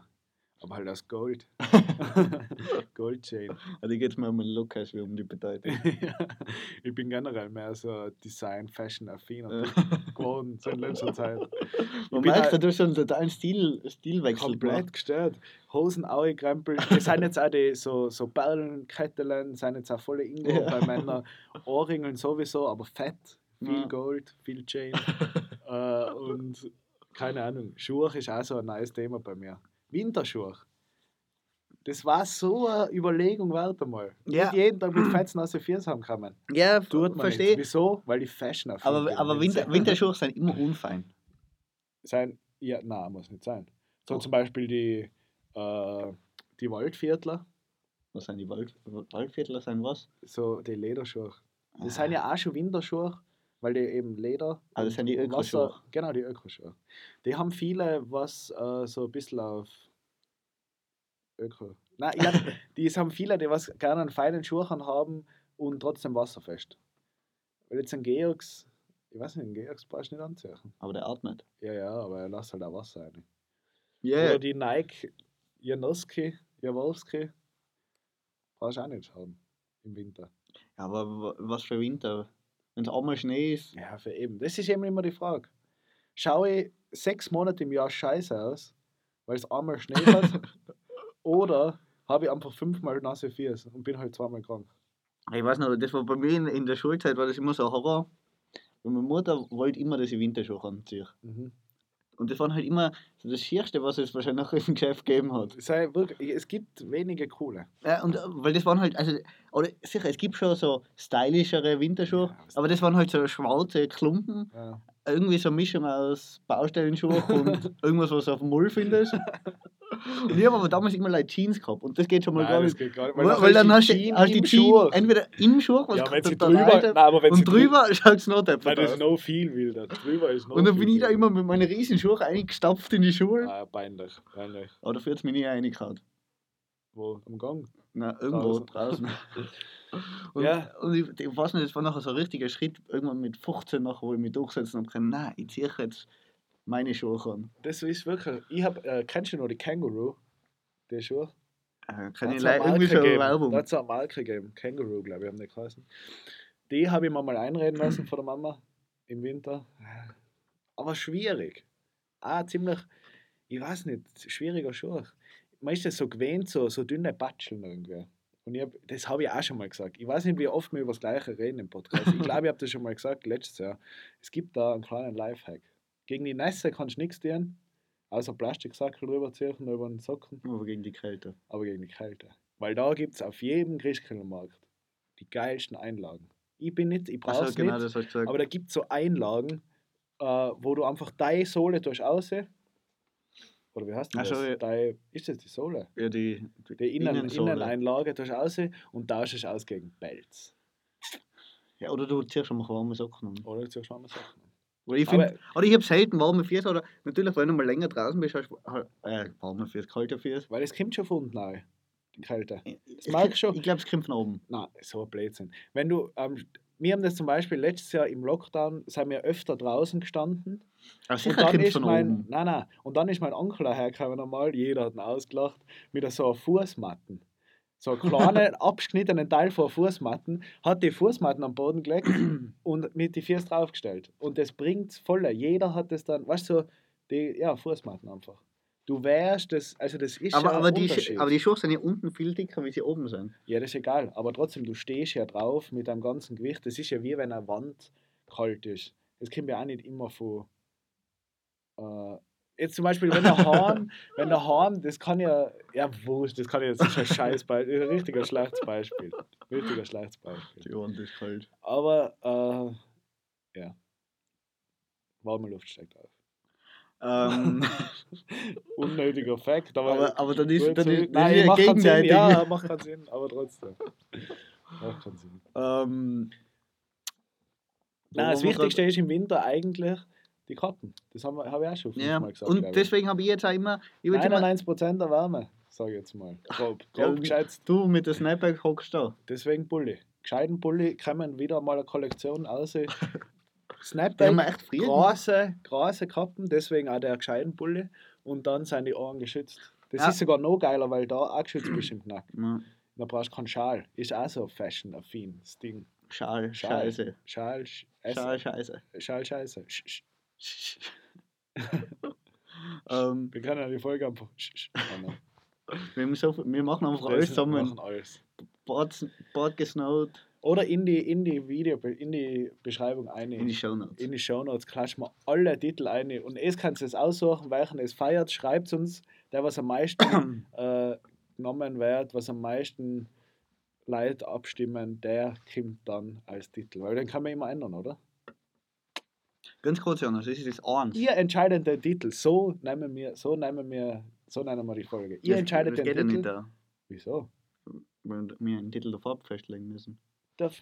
Aber halt aus Gold. Goldchain. Also geht es mir um den Look als wie um die Bedeutung. ich bin generell mehr so Design, Fashion affin Ja. geworden so in letzter Zeit. Man bin merkt, halt- du hast schon totalen Stil, Stilwechsel Komplett gestört. Hosen angekrempelt. Das sind jetzt auch die so, so Perlenketteln, sind jetzt auch voll Ingo Ja. bei Männern. Ohrringeln sowieso, aber fett. Viel Ja. Gold, viel Chain. äh, und keine Ahnung, Schuhe ist auch so ein neues Thema bei mir. Winterschuhe. Das war so eine Überlegung wert einmal. Ja. Nicht jeden Tag mit fetzen aus Füßen haben kann man. Ja, Tut man verstehe. nicht. Wieso? Weil die Fashion affin Aber, aber Winter, Winterschuhe sind immer unfein. sein. Ja, nein, muss nicht sein. So Doch. zum Beispiel die, äh, die Waldviertler, Was sind die Wald, Waldviertler? Sind was? so die Lederschuhe. Das Ah. sind ja auch schon Winterschuhe, weil die eben Leder. Ah, das sind die Wasser- Ökoschuhe. Genau, die Ökoschuhe. Die haben viele, was äh, so ein bisschen auf Öko. Nein, ich glaub, die haben viele, die was gerne einen feinen Schuh haben und trotzdem wasserfest. Weil jetzt ein Georgs, ich weiß nicht, ein Georgs brauchst du nicht anziehen. Aber der atmet. Ja, ja, aber er lässt halt auch Wasser rein. Ja, Oder die Nike Janowski, Jaworski, brauchst du auch nicht haben im Winter. aber wa- was für Winter? Wenn es einmal Schnee ist, Ja, für eben. Das ist eben immer die Frage. Schaue ich sechs Monate im Jahr scheiße aus, weil es einmal Schnee hat, oder habe ich einfach fünfmal nasse Füße und bin halt zweimal krank. ich weiß noch, das war bei mir in, in der Schulzeit war das immer so ein Horror. Und meine Mutter wollte immer, dass ich Winterschuhe anziehe. Mhm. Und das waren halt immer so das Schierste, was es wahrscheinlich im Geschäft gegeben hat. Sei wirklich, es gibt wenige coole. Ja, und äh, weil das waren halt, also, oder sicher, es gibt schon so stylischere Winterschuhe, Ja, aber das waren halt so schwarze Klumpen, Ja. irgendwie so eine Mischung aus Baustellenschuhe und irgendwas, was du auf dem Mull findest. Und ich habe aber damals immer like Jeans gehabt und das geht schon mal Nein, gar das nicht. geht gar nicht. Weil, weil dann die hast du Jeans hast die Jeans entweder im Schuh, was Ja, sie total drüber, weiter- nein, aber wenn sie und drüber schaut es noch Nein, deppert das ist noch viel wilder. Drüber ist noch Und dann bin ich da immer mit meinen riesen Schuhen eingestapft in die Schuhe. Ah, peinlich, peinlich. Aber dafür hat es mich nie reingehauen. Wo? Am Gang? Na, irgendwo Draußen. draußen. Und, Ja. und ich, ich weiß nicht, das war nachher so ein richtiger Schritt, irgendwann mit 15 nachher, wo ich mich durchsetzen habe können, nein, ich ziehe jetzt meine Schuhe an. Das ist wirklich. Ich hab, äh, kennst du noch die Känguru? Die Schuhe? Äh, kann ich leider irgendwie schon. Werbung. Da hat es eine Marke gegeben. Känguru, glaube ich, haben die geheißen. Die habe ich mir mal einreden lassen von der Mama im Winter. Aber schwierig. Ah, ziemlich, ich weiß nicht, schwieriger Schuh. Man ist das so gewöhnt, so, so dünne Batscheln irgendwie. Und ich hab, das habe ich auch schon mal gesagt. Ich weiß nicht, wie oft wir über das Gleiche reden im Podcast. Ich glaube, ich habe das schon mal gesagt letztes Jahr. Es gibt da einen kleinen Lifehack. Gegen die Nässe kannst du nichts tun, außer Plastiksackel drüber ziehen über den Socken Aber gegen die Kälte. aber gegen die Kälte. Weil da gibt es auf jedem Christkindlmarkt die geilsten Einlagen. Ich bin nicht, ich brauche es genau, nicht, das du aber da gibt es so Einlagen, äh, wo du einfach deine Sohle durch aussehen. Oder wie heißt das? ja. Deine, ist das die Sohle? ja, die, Die Innen, Innensohle. Inneneinlage durch aussehen und tauschst es aus gegen Pelz. Ja, oder du ziehst schon mal warme Socken an. Oder zu warme Sachen. Weil ich Aber- finde, oder ich habe selten warme Füße, oder natürlich, wenn du mal länger draußen bist, hast du äh, warme Füße, kalte Füße. Weil es kommt schon von unten rein, die Kälte. Das mag ich schon. Ich glaube, es kommt von oben. Nein, so ein Blödsinn. Wenn du, ähm, wir haben das zum Beispiel letztes Jahr im Lockdown, sind wir öfter draußen gestanden Und sicher dann kommt ist von mein, oben. nein, nein. Und dann ist mein Onkel hergekommen einmal, jeder hat ihn ausgelacht, mit so einer Fußmatten. So einen kleinen, abgeschnittenen Teil von Fußmatten, hat die Fußmatten am Boden gelegt und mit die Füße draufgestellt. Und das bringt voll. Jeder hat das dann, weißt du, so, die, ja, Fußmatten einfach. Du wärst das, also das ist Aber, ja aber, die, aber die Schuhe sind ja unten viel dicker, wie sie oben sind. Ja, das ist egal. Aber trotzdem, du stehst ja drauf mit deinem ganzen Gewicht. Das ist ja wie wenn eine Wand kalt ist. Das kommt ja auch nicht immer von. Äh, jetzt zum Beispiel, wenn der Hahn, wenn der Hahn, das kann ja, ja, wurscht, das kann ja jetzt ein scheiß Beispiel, ein richtiger schlechtes Beispiel. Richtiger schlechtes Beispiel. Die kalt. Aber, äh, ja. Warme Luft steigt auf. Ähm, Unnötiger Fact, aber, aber, aber dann ist, dann so- ist, Nein, ist ja macht keinen Sinn. gegenseitig. Ja, macht keinen Sinn, aber trotzdem. Macht keinen Sinn. Ähm, Nein, das Wichtigste ist im Winter eigentlich die Kappen. Das haben wir, habe ich auch schon Ja, fünfmal gesagt. und deswegen habe ich jetzt auch immer, ich will immer 91% der Wärme, sage ich jetzt mal. Grob, grob geschätzt. du mit der Snapback hockst da. Deswegen Bulli. Gescheiten Bulli kommen wieder mal eine Kollektion haben Snapback, große, große Kappen, deswegen auch der gescheiten Bulli. Und dann sind die Ohren geschützt. Das Ja. ist sogar noch geiler, weil da auch geschützt bist im Knack. Ja, Da brauchst du keinen Schal. Ist auch so fashion-affin, das Ding. Schal, Schal. Scheiße. Schal, Schal, Scheiße. Schal, Scheiße. Sch, sch. ähm, Wir können ja die Folge sch. machen. wir, so, wir machen einfach Wir alles machen zusammen. alles. Bord, Bord gesnowt Oder in die, in die Video, in die Beschreibung eine. in die Shownotes. in die Shownotes klatschen wir alle Titel ein. Und es kannst du es aussuchen, welchen es feiert. Schreibt uns, der was am meisten äh, genommen wird, was am meisten Leute abstimmen, der kommt dann als Titel. Weil den kann man immer ändern, oder? Ganz kurz, Jonas, das ist das Eins. Ihr entscheidet den Titel. So nehmen wir, so nehmen wir, so nennen wir die Folge. Ihr Das- entscheidet das den geht ja Titel. nicht da, Wieso? weil wir einen Titel der Farbe festlegen müssen.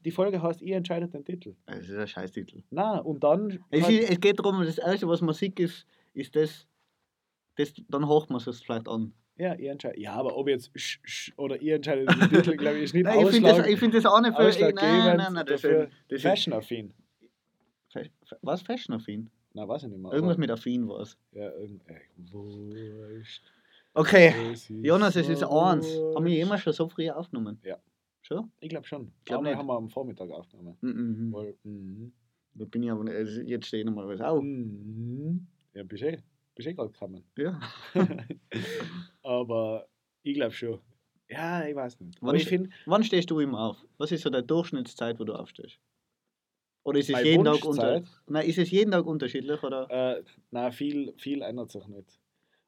Die Folge heißt, ihr entscheidet den Titel. Das ist ein Scheißtitel. Na, und dann. Es, ist, es geht darum, das Erste, was man sieht, ist, ist das, das dann hocht man es vielleicht an. ja, ihr entscheidet. Ja, aber ob jetzt sch, sch, oder ihr entscheidet den Titel, glaube ich, ist nicht Nein, ich finde das, ich find das auch nicht für. Nein, nein, nein, das dafür. ist, das ist Fashion-affin. Was fashion-affin? Na, weiß ich nicht mehr. Irgendwas aber- mit affin war es. Ja, wurscht. Okay, Es Jonas, es ist eins. Haben wir jemals schon so früh aufgenommen? Ja. Schon? Ich glaube schon. Ich Glaub glaube, haben wir am Vormittag aufgenommen. Mhm. Weil, mhm. Da bin ich aber nicht, jetzt stehe ich nochmal was auf. Mhm. Ja, bist eh, bist eh gerade gekommen. Ja. Aber ich glaube schon. Ja, ich weiß nicht. Wann ich finde, Wann stehst du immer auf? Was ist so der Durchschnittszeit, wo du aufstehst? Oder ist es Meine jeden Tag unter? Nein, ist es jeden Tag unterschiedlich oder? äh, na viel, viel ändert sich nicht.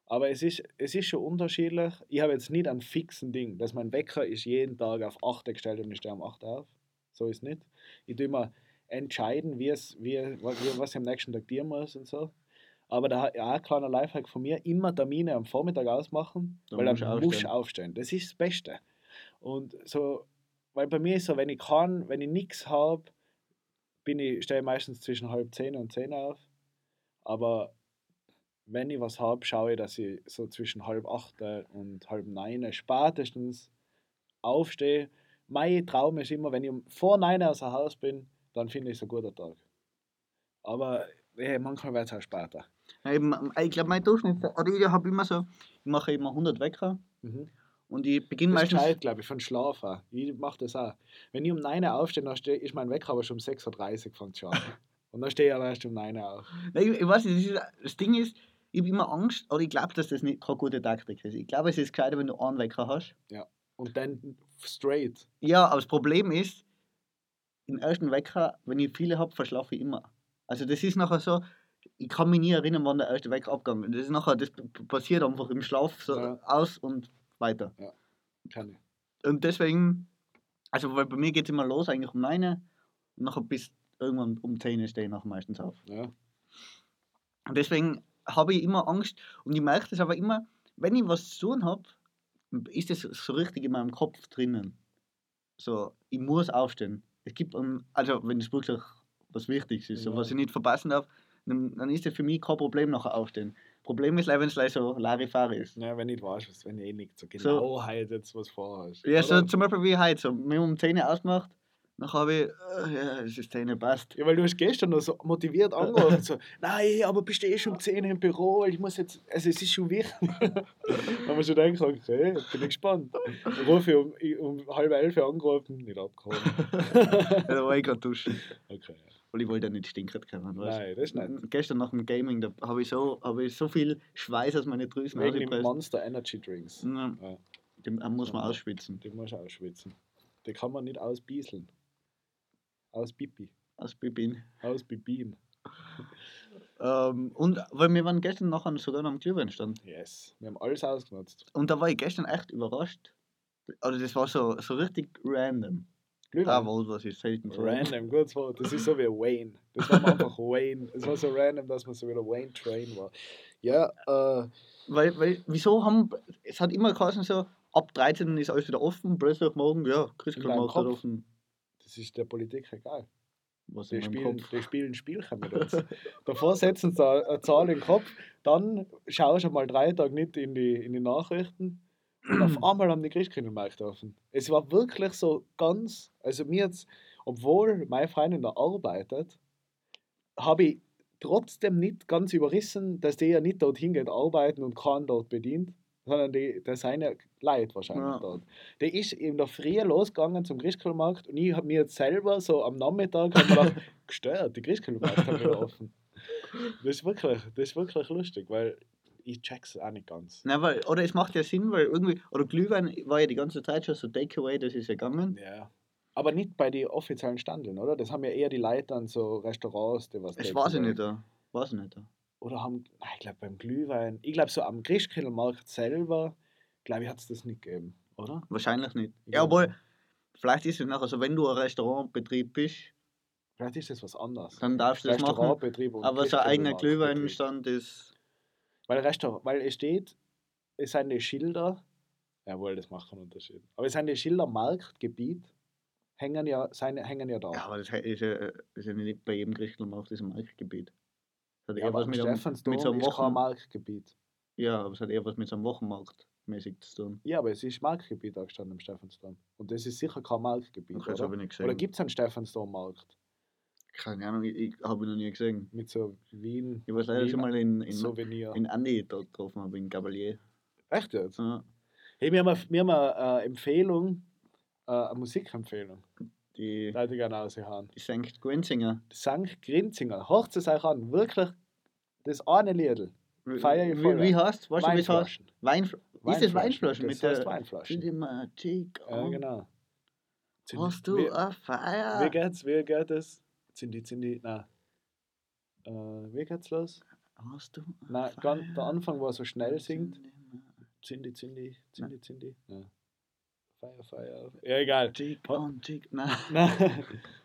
Aber es ist, es ist schon unterschiedlich. Ich habe jetzt nicht einen fixen Ding, dass mein Wecker ist jeden Tag auf 8 gestellt und ich stehe um 8 auf. So ist nicht. Ich tue immer entscheiden, wie es, wie, was ich am nächsten Tag tun muss und so. Aber da ja, ein kleiner Lifehack von mir, immer Termine am Vormittag ausmachen, Da weil dann musst du aufstehen. aufstehen. Das ist das Beste. Und so, weil bei mir ist so, wenn ich kann, wenn ich nichts habe, bin ich, stehe meistens zwischen halb zehn und zehn auf. Aber wenn ich was habe, schaue ich, dass ich so zwischen halb acht und halb neun spätestens aufstehe. Mein Traum ist immer, wenn ich vor neun aus dem Haus bin, dann finde ich es ein guter Tag. Aber eh, manchmal wird es auch später. Ja, eben, Ich glaube, mein Durchschnitt, oder ich habe immer so, ich mache immer 100 Wecker Mhm. Und ich beginne Das ist meistens. gescheit, glaube ich, von Schlafen. Ich mache das auch. Wenn ich um 9 Uhr aufstehe, dann steh, ist mein Wecker aber schon um 6.30 Uhr fängt schon an. Und dann stehe ich aber erst um 9 Uhr auf. Nein, ich, ich weiß nicht, das, ist, das Ding ist, ich habe immer Angst, oder ich glaube, dass das nicht keine gute Taktik ist. Ich glaube, es ist gescheiter, wenn du einen Wecker hast. Und dann straight. Ja, aber das Problem ist, im ersten Wecker, wenn ich viele habe, verschlafe ich immer. Also das ist nachher so, ich kann mich nie erinnern, wann der erste Wecker abgegangen ist. Das ist nachher, das passiert einfach im Schlaf so Ja. aus und weiter. Kann ich. Und deswegen, also weil bei mir geht es immer los, eigentlich um 9 und nachher bis irgendwann um 10 Uhr stehe ich nachher meistens auf. Ja. Und deswegen habe ich immer Angst und ich merke das aber immer, wenn ich was zu tun habe, ist das so richtig in meinem Kopf drinnen. So, ich muss aufstehen. Es gibt, also wenn es wirklich was Wichtiges ist, so, Ja. was ich nicht verpassen darf, dann, dann ist das für mich kein Problem nachher aufstehen. Problem ist, leider, wenn es leider so Larifari ist. Ja, wenn ich weißt, was, wenn ich eh nicht so So. genau halt jetzt was vorhast. Ja, so zum Beispiel wie heute, so, haben um 10 Uhr ausgemacht, dann habe ich, äh, ja, es ist 10 Uhr, passt. Ja, weil du hast gestern noch so motiviert angerufen. so, nein, aber bist du eh schon um 10 Uhr im Büro? Ich muss jetzt, also es ist schon wichtig. haben wir schon gedacht, okay, bin ich gespannt. Dann rufe ich um, ich um halb elf angerufen, nicht abgeholt. Ja, da war ich gerade duschen. Okay. Weil ich wollte ja nicht stinkern können. Weißt? Nein, das ist nicht. Gestern nach dem Gaming, da habe ich, so, hab ich so viel Schweiß aus meinen Drüsen Wegen dem. Monster Energy Drinks. Ja. Ja. Den den muss man Ja. ausschwitzen. Die muss ausschwitzen. Die kann man nicht ausbieseln. Ausbipi. Aus Bibin. Ausbibien. Ähm, und weil wir waren gestern nachher sogar noch am Glühwein stand. Yes. Wir haben alles ausgenutzt. Und da war ich gestern echt überrascht. Also das war so, so richtig random. Glühwein. Ah, wohl, was ist selten so. Random, gutes Wort. Das ist so wie Wayne. Das war einfach Wayne. Es war so random, dass man so wieder Wayne Train war. Ja, äh, Weil, weil, wieso haben, es hat immer geheißen so, ab 13 ist alles wieder offen, plötzlich morgen, ja, Christkindlmarkt hat offen. das ist der Politik egal. Was Die spielen, die spielen Spielchen mit uns. Davor setzen sie eine eine Zahl in den Kopf, dann schaust du mal drei Tage nicht in die, in die Nachrichten und auf einmal haben die Christkindlmärkte offen. Es war wirklich so ganz, also mir jetzt, obwohl meine Freundin da arbeitet, habe ich trotzdem nicht ganz überrissen, dass die ja nicht dorthin geht arbeiten und keinen dort bedient, sondern die, der seine Leid wahrscheinlich Ja. dort. Der ist in der Früh losgegangen zum Christkindlmarkt und ich habe mir jetzt selber so am Nachmittag gedacht, gestört, die Christkindlmärkte haben wieder offen. Das ist wirklich, das ist wirklich lustig, weil ich check's auch nicht ganz. Nein, weil, oder es macht ja Sinn, weil irgendwie, oder Glühwein war ja die ganze Zeit schon so Takeaway, das ist ja gegangen. Ja. Aber nicht bei den offiziellen Standeln, oder? Das haben ja eher die Leute an so Restaurants, die was Takeaway- weiß ich nicht da. Weiß ich nicht da. Oder haben, nein, ich glaube beim Glühwein, ich glaube so am Christkindlmarkt selber, glaube ich, hat es das nicht gegeben, oder? Wahrscheinlich nicht. Ja. Ja, obwohl, vielleicht ist es nachher so, wenn du ein Restaurantbetrieb bist, Vielleicht ist das was anderes. dann darfst du das machen. Aber so ein eigener. Glühweinstand ist. Weil, Restaurant, weil es steht, es sind die Schilder, jawohl, das macht keinen Unterschied. Aber es sind die Schilder Marktgebiet, hängen ja, seine, hängen ja da. Ja, aber das ist ja, ist ja nicht bei jedem Christkindlmarkt das ein Marktgebiet. Das hat Ja, eher aber was mit, Stephansdom mit so einem Wochen, Marktgebiet. Ja, aber es hat eher was mit so einem Wochenmarkt mäßig zu tun. Ja, aber es ist Marktgebiet angestanden am Stephansdom. Und das ist sicher kein Marktgebiet, Okay, das oder? habe ich nicht gesehen. Oder gibt es einen Stephansdom-Markt? Keine Ahnung, ich, habe ihn noch nie gesehen. Mit so Wien, Ich war leider Wien schon mal in, in, Souvenir. in Andi dort getroffen, aber in Gabalier. Echt jetzt? Ja, Hey, wir haben, eine- wir haben eine äh, Empfehlung, äh, eine Musikempfehlung. die, ich gerne raushauen. die St. Gwenzinger. St. Grinzinger, hört es euch an, wirklich das eine Liedl. Wie, Feier ich voll, wie, wie heißt wie es? Weinflaschen. Weinfl ist das Weinflaschen Das mit heißt der Weinflaschen. Cinematic? Ja, genau. Hast du wie, eine wie Feier? geht's, wie geht es? Sind die, sind die, nein. Äh, wie geht's los? Hast du Nein, ganz, der Anfang, wo er so schnell singt. Zindi, Zindi, Zindi, Zindi. Ja. Feier, Feier. Ja, egal. Chick on Chick. Nein. Nein.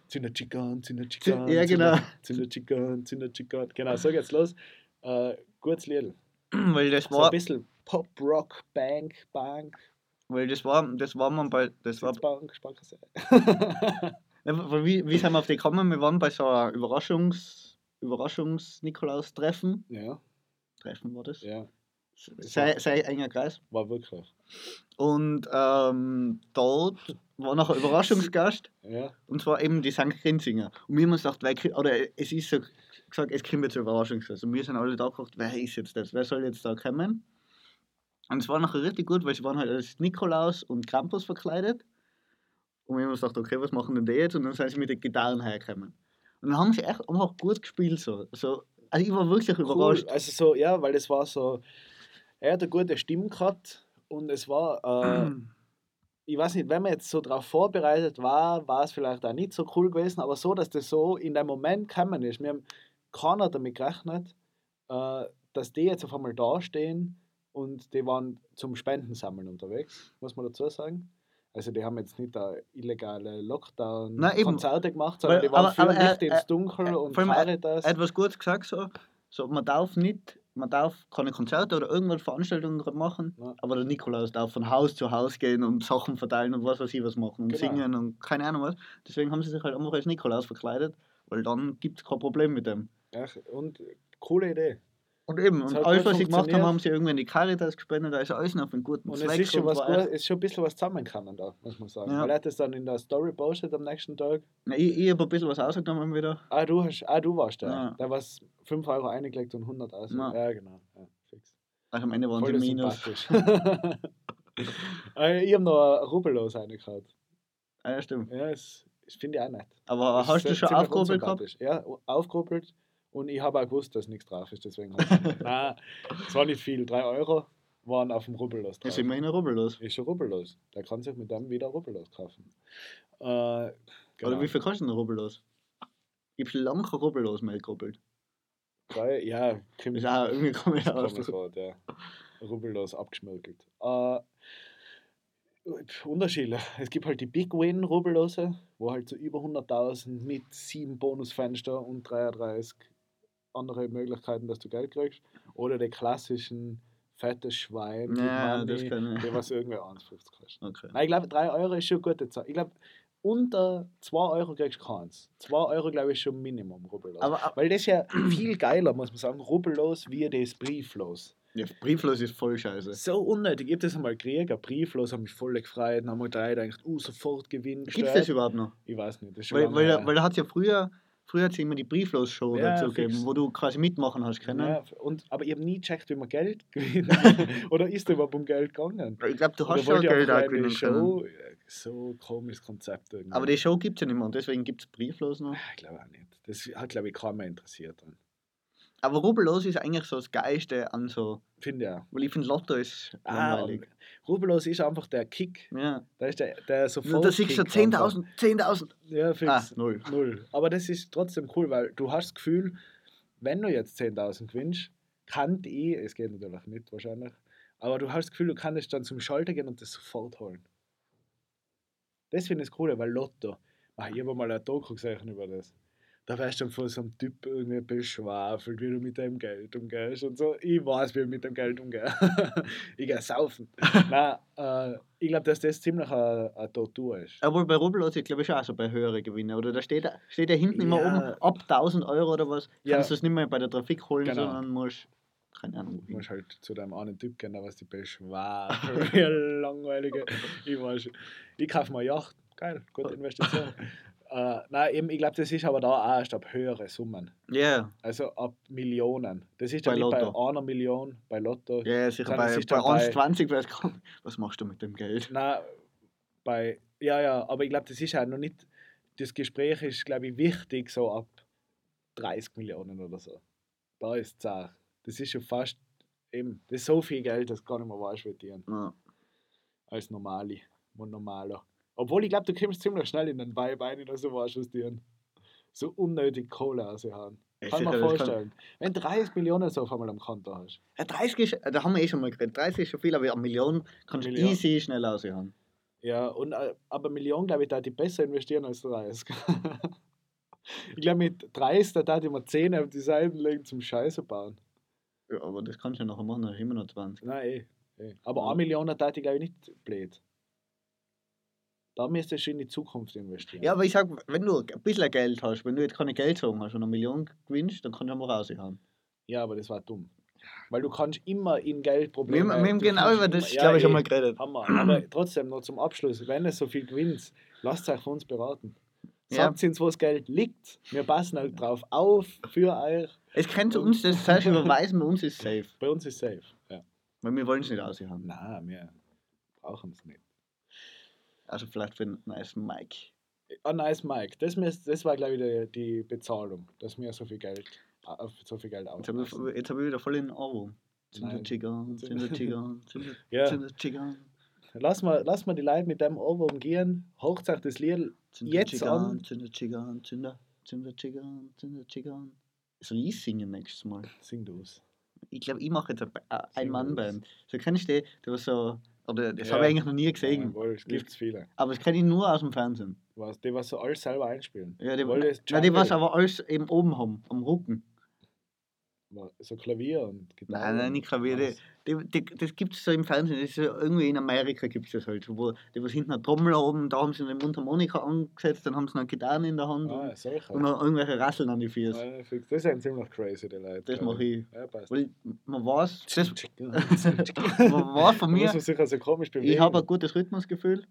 Zinner Chicken, Zinner Chicken. Ja, genau. Zinner Chicken, Zinner Chicken. Genau, so geht's los. Äh, gutes Lied. Weil das So ein war, bisschen Pop, Rock, Bank, Bank, weil das war, das war man bei, das war, Bank, Sparkasse. Weil wie, wie sind wir auf die gekommen? Wir waren bei so einem Überraschungs, Überraschungs-Nikolaus-Treffen. ja, Treffen war das? ja, Sehr, sehr enger Kreis. war wirklich. Und ähm, dort war noch ein Überraschungsgast. Ja, Und zwar eben die St. Grinzinger. Und wir haben uns gedacht, wer, oder es ist so gesagt, es kommt jetzt ein Überraschungsgast. Und wir sind alle da gedacht, wer ist jetzt das? Wer soll jetzt da kommen? Und es war nachher richtig gut, weil sie waren halt als Nikolaus und Krampus verkleidet. Und wir haben uns gedacht, okay, was machen denn die jetzt? Und dann sind sie mit den Gitarren hergekommen. Und dann haben sie echt einfach gut gespielt. So. So, also ich war wirklich cool. überrascht. Also so, ja, weil es war so, er hat eine gute Stimme gehabt und es war, äh, ich weiß nicht, wenn man jetzt so darauf vorbereitet war, war es vielleicht auch nicht so cool gewesen, aber so, dass das so in dem Moment gekommen ist. Wir haben keiner damit gerechnet, äh, dass die jetzt auf einmal dastehen und die waren zum Spendensammeln unterwegs, muss man dazu sagen. Also die haben jetzt nicht da illegale. Lockdown-Konzerte gemacht, sondern Weil- die waren aber- er- Licht ins Dunkel er- und vor allem er- Caritas. Er hat was Gutes gesagt, so, so man darf nicht, man darf keine Konzerte oder irgendwelche Veranstaltungen machen, Ja. aber der Nikolaus darf von Haus zu Haus gehen und Sachen verteilen und was weiß ich was machen und Genau. singen und keine Ahnung was. Deswegen haben sie sich halt einfach als Nikolaus verkleidet, weil dann gibt es kein Problem mit dem. Ja, und coole Idee. Und eben, und alles, was sie gemacht haben, haben sie irgendwie in die Caritas gespendet, da ist alles noch auf einen guten Und Zweck. es ist schon, was gut, ist schon ein bisschen was zusammengekommen da, muss man sagen. Ja. Weil hat es dann in der Story postet am nächsten Tag. Ja, ich ich habe ein bisschen was rausgenommen wieder. Ah, du, hast, ah, du warst da. Ja. Da war es 5 Euro eingelegt und 100 aus. Ja. Ja, genau. Ja, fix. Ach, am Ende waren Voll sie minus. Äh, ich habe noch ein Rubbellos reingehauen. Ah, ja, stimmt. Ja, das, das finde ich auch nicht. Aber Das hast du schon aufgerubbelt gehabt? Ja, aufgerubbelt. Und ich habe auch gewusst, dass nichts drauf ist. Deswegen habe ich Nein, es war nicht viel. 3 Euro waren auf dem Rubbellos drauf. Ist immerhin ein Rubbellos. Ist schon rubbellos. Der kann sich mit dem wieder rubbellos kaufen. Äh, Oder genau. wie viel kostet ein Rubbellos? Ich habe schon lange kein Rubbellos mehr gerubbelt. Drei, ja, Krim Ist auch irgendwie komisch aus. Wort, ja. Rubbellos abgeschmirgelt. Äh, Unterschiedlich. Es gibt halt die Big Win Rubbellose, wo halt so über 100.000 mit sieben Bonusfenster und 33 andere Möglichkeiten, dass du Geld kriegst. Oder die klassischen fettes Schwein, Ja, Money, das kann ich. die was irgendwie 1,50 kostet. Okay. Nein, ich glaube, 3 Euro ist schon eine gute Zahl. Ich glaube, unter 2 Euro kriegst du keins. 2 Euro, glaube ich, ist schon Minimum rubbellos. Aber, aber Weil das ist ja viel geiler, muss man sagen, rubbellos wie das brieflos. ja, brieflos ist voll scheiße. So unnötig. Ich habe das einmal gekriegt, brieflos, habe mich voll gefreut. Dann haben wir drei gedacht, uh, sofort Gewinn. Gibt es das überhaupt noch? Ich weiß nicht. Weil, weil, weil da hat es ja früher, früher hat's immer die Brieflos-Show Ja, dazu gegeben, wo du quasi mitmachen hast können. ja, und, aber ich habe nie gecheckt, wie man Geld gewinnt. Oder ist da überhaupt um Geld gegangen? Ich glaube, du Oder hast schon wollte ich Geld auch gewinnen können. Show? Ja, So komisches Konzept irgendwie. Aber die Show gibt es ja nicht mehr und deswegen gibt es Brieflos noch. ich glaube auch nicht. Das hat, glaube ich, keiner interessiert. Dann. Aber Rubbellos ist eigentlich so das Geilste an so. Finde auch. Weil ich finde, Lotto ist Ah, langweilig. Rubbellos ist einfach der Kick. Ja. Da ist der, der sofort. Da siehst du 10.000, 10.000. Ja, fix. Ah, null. Null. Aber das ist trotzdem cool, weil du hast das Gefühl, wenn du jetzt 10.000 gewinnst, kann ich, es geht natürlich nicht wahrscheinlich, aber du hast das Gefühl, du kannst dann zum Schalter gehen und das sofort holen. Das finde ich das Coole, weil Lotto, ah, ich habe mal eine Doku gesehen über das. Da wärst du dann von so einem Typ irgendwie beschwafelt, wie du mit deinem Geld umgehst und so. Ich weiß, wie ich mit dem Geld umgehe. ich gehe saufen. Nein, äh, ich glaube, dass das ziemlich eine, eine Tortur ist. Aber bei Rubbellos, ich glaube ich auch so bei höheren Gewinnen. Oder da steht, steht ja hinten immer Ja. oben, ab 1000 Euro oder was, Ja. kannst du es nicht mehr bei der Trafik holen, Genau. sondern musst, keine Ahnung. Du musst halt zu deinem einen Typ gehen, der was die beschwafelt. Langweiliger. Ich, weiß, ich kaufe mal Yacht. Geil, gute Investition. äh, nein, eben, ich glaube, das ist aber da auch erst ab höhere Summen. Ja, Also ab Millionen. Das ist dann Bei nicht bei Lotto. einer Million, bei Lotto. ja, sicher Dann bei, bei bei- 1,20 wäre. Was machst du mit dem Geld? Nein, bei. Ja, ja, aber ich glaube, das ist ja noch nicht. Das Gespräch ist, glaube ich, wichtig, so ab 30 Millionen oder so. Da ist es auch. Das ist schon fast. Eben, das ist so viel Geld, das kann ich mir weiß verdienen. Ja. als normale, und normaler. Obwohl ich glaube, du kommst ziemlich schnell in den Vibe dass du weißt, was die so unnötig Kohle raushauen. Ja, Kann man vorstellen. Wenn 30 Millionen so auf einmal am Konto hast. Ja, 30 ist, da haben wir eh schon mal geredet. 30 ist schon viel, aber eine Million kannst du Million. easy schnell raushauen. Ja, und, äh, aber Millionen, glaube ich, da die besser investieren als 30. ich glaube, mit 30 da die mir 10 auf die Seiten legen zum Scheiße bauen. Ja, aber das kannst du ja nachher machen, dann hast du immer noch 20. Nein, eh. eh. Aber Ja. eine Million da die, glaube ich, nicht blöd. Da müsstest du in die Zukunft investieren. Ja, aber ich sag, wenn du ein bisschen Geld hast, wenn du jetzt keine Geldsorgen hast und eine Million gewinnst, dann kannst du mal raushauen. Ja, aber das war dumm. Weil du kannst immer in Wir, Geldprobleme... wir haben du genau über das, ja, glaube ich, schon mal geredet. Hammer. Aber trotzdem noch zum Abschluss, wenn es so viel gewinnt, lasst euch von uns beraten. Ja. Sagt uns, wo das Geld liegt. Wir passen halt drauf auf für euch. Es könnte uns das selbst überweisen, bei uns ist safe. Bei uns ist safe. Ja. Weil wir wollen es nicht raushauen. Nein, wir brauchen es nicht. Also vielleicht für ein nice Mic. Ah, nice, Mike. Das, das war, glaube ich, die, die Bezahlung, dass wir so viel Geld, auf so viel Geld Jetzt habe ich, hab ich wieder voll in den Ohrwurm. Sind der Chigan. Lass mal, lass mal die Leute mit dem Ohrwurm gehen. Hocht euch das Lied Jetzt an. sind der Chigan, sind der sind der Chigan, sind der Chigan. Soll ich singen nächstes Mal? Sing du es. Ich glaube, ich mache jetzt eine Ba- äh, Sing Ein-Mann-Band. So kennst du die, der was so, oder das Ja. habe ich eigentlich noch nie gesehen. Jawohl, es gibt viele. Aber das kenne ich nur aus dem Fernsehen. Was, die was so alles selber einspielen. Ja, die, das na, die was aber alles eben oben haben, am Rücken. So Klavier und Gitarre. Nein, nein, nicht Klavier. Die, das gibt es so im Fernsehen. Das ist so, irgendwie in Amerika gibt es das halt. so, Wo, die was hinten eine Trommel haben, da haben sie eine Mundharmonika angesetzt, dann haben sie noch Gitarren in der Hand Ah, und, solche. und noch irgendwelche Rasseln an die Füße. Ah. Das sind ziemlich crazy, die Leute. Das mache ich. Ja. Weil man weiß, das, man weiß von mir, sich also ich habe ein gutes Rhythmusgefühl.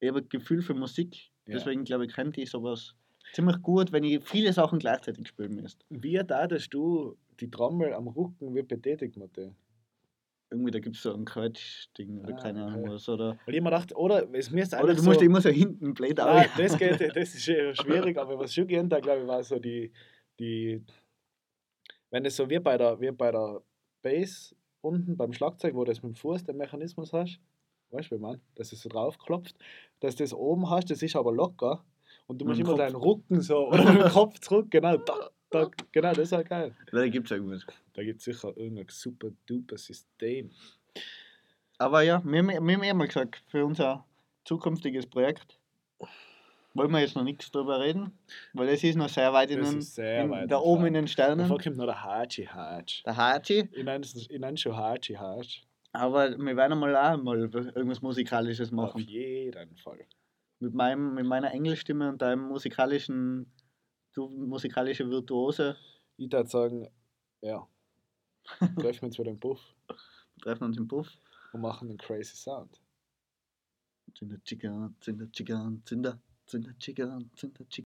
Ich habe ein Gefühl für Musik. Ja. Deswegen glaube ich, könnte ich sowas ziemlich gut, wenn ich viele Sachen gleichzeitig spielen müsste. Wie da, dass du die Trommel am Rücken, wie betätigt man die? Irgendwie, da gibt es so ein Quatsch-Ding oder Ah, keine Ahnung okay. was. Oder, Weil ich mir dachte, oder es müsste oder eigentlich du musst so, immer so hinten blöd Nein, das geht, das ist schwierig, aber was schon gehen da, glaube ich, war so die, die, wenn es so wie bei der, wie bei der Bass unten beim Schlagzeug, wo du das mit dem Fuß den Mechanismus hast, weißt du, wie man, dass es so drauf klopft, dass du das oben hast, das ist aber locker und du musst immer Kopf. deinen Rücken so, oder mit dem Kopf zurück, genau, da, da, genau, das ist ja geil. Da gibt es irgendwas. Da gibt es sicher irgendein super duper System. Aber ja, wir, wir, wir haben eh mal gesagt, für unser zukünftiges Projekt wollen wir jetzt noch nichts drüber reden, weil es ist noch sehr weit in, den, sehr in weit da oben in den Sternen. Davor kommt noch der Hachi Hatch. Der Hachi. Ich nenne es ich nenne schon Hachi Hatch. Aber wir werden mal auch mal irgendwas Musikalisches Auf machen. jeden Fall. Mit, meinem, mit meiner Englischstimme und deinem musikalischen, du musikalische Virtuose Ich würde sagen, ja. Treffen wir uns wieder im Puff treffen uns im Puff. und machen einen crazy Sound. Zinder Chicken, Zinder Chicken, Zinder, Zinder Chicken, Zinder Chicken.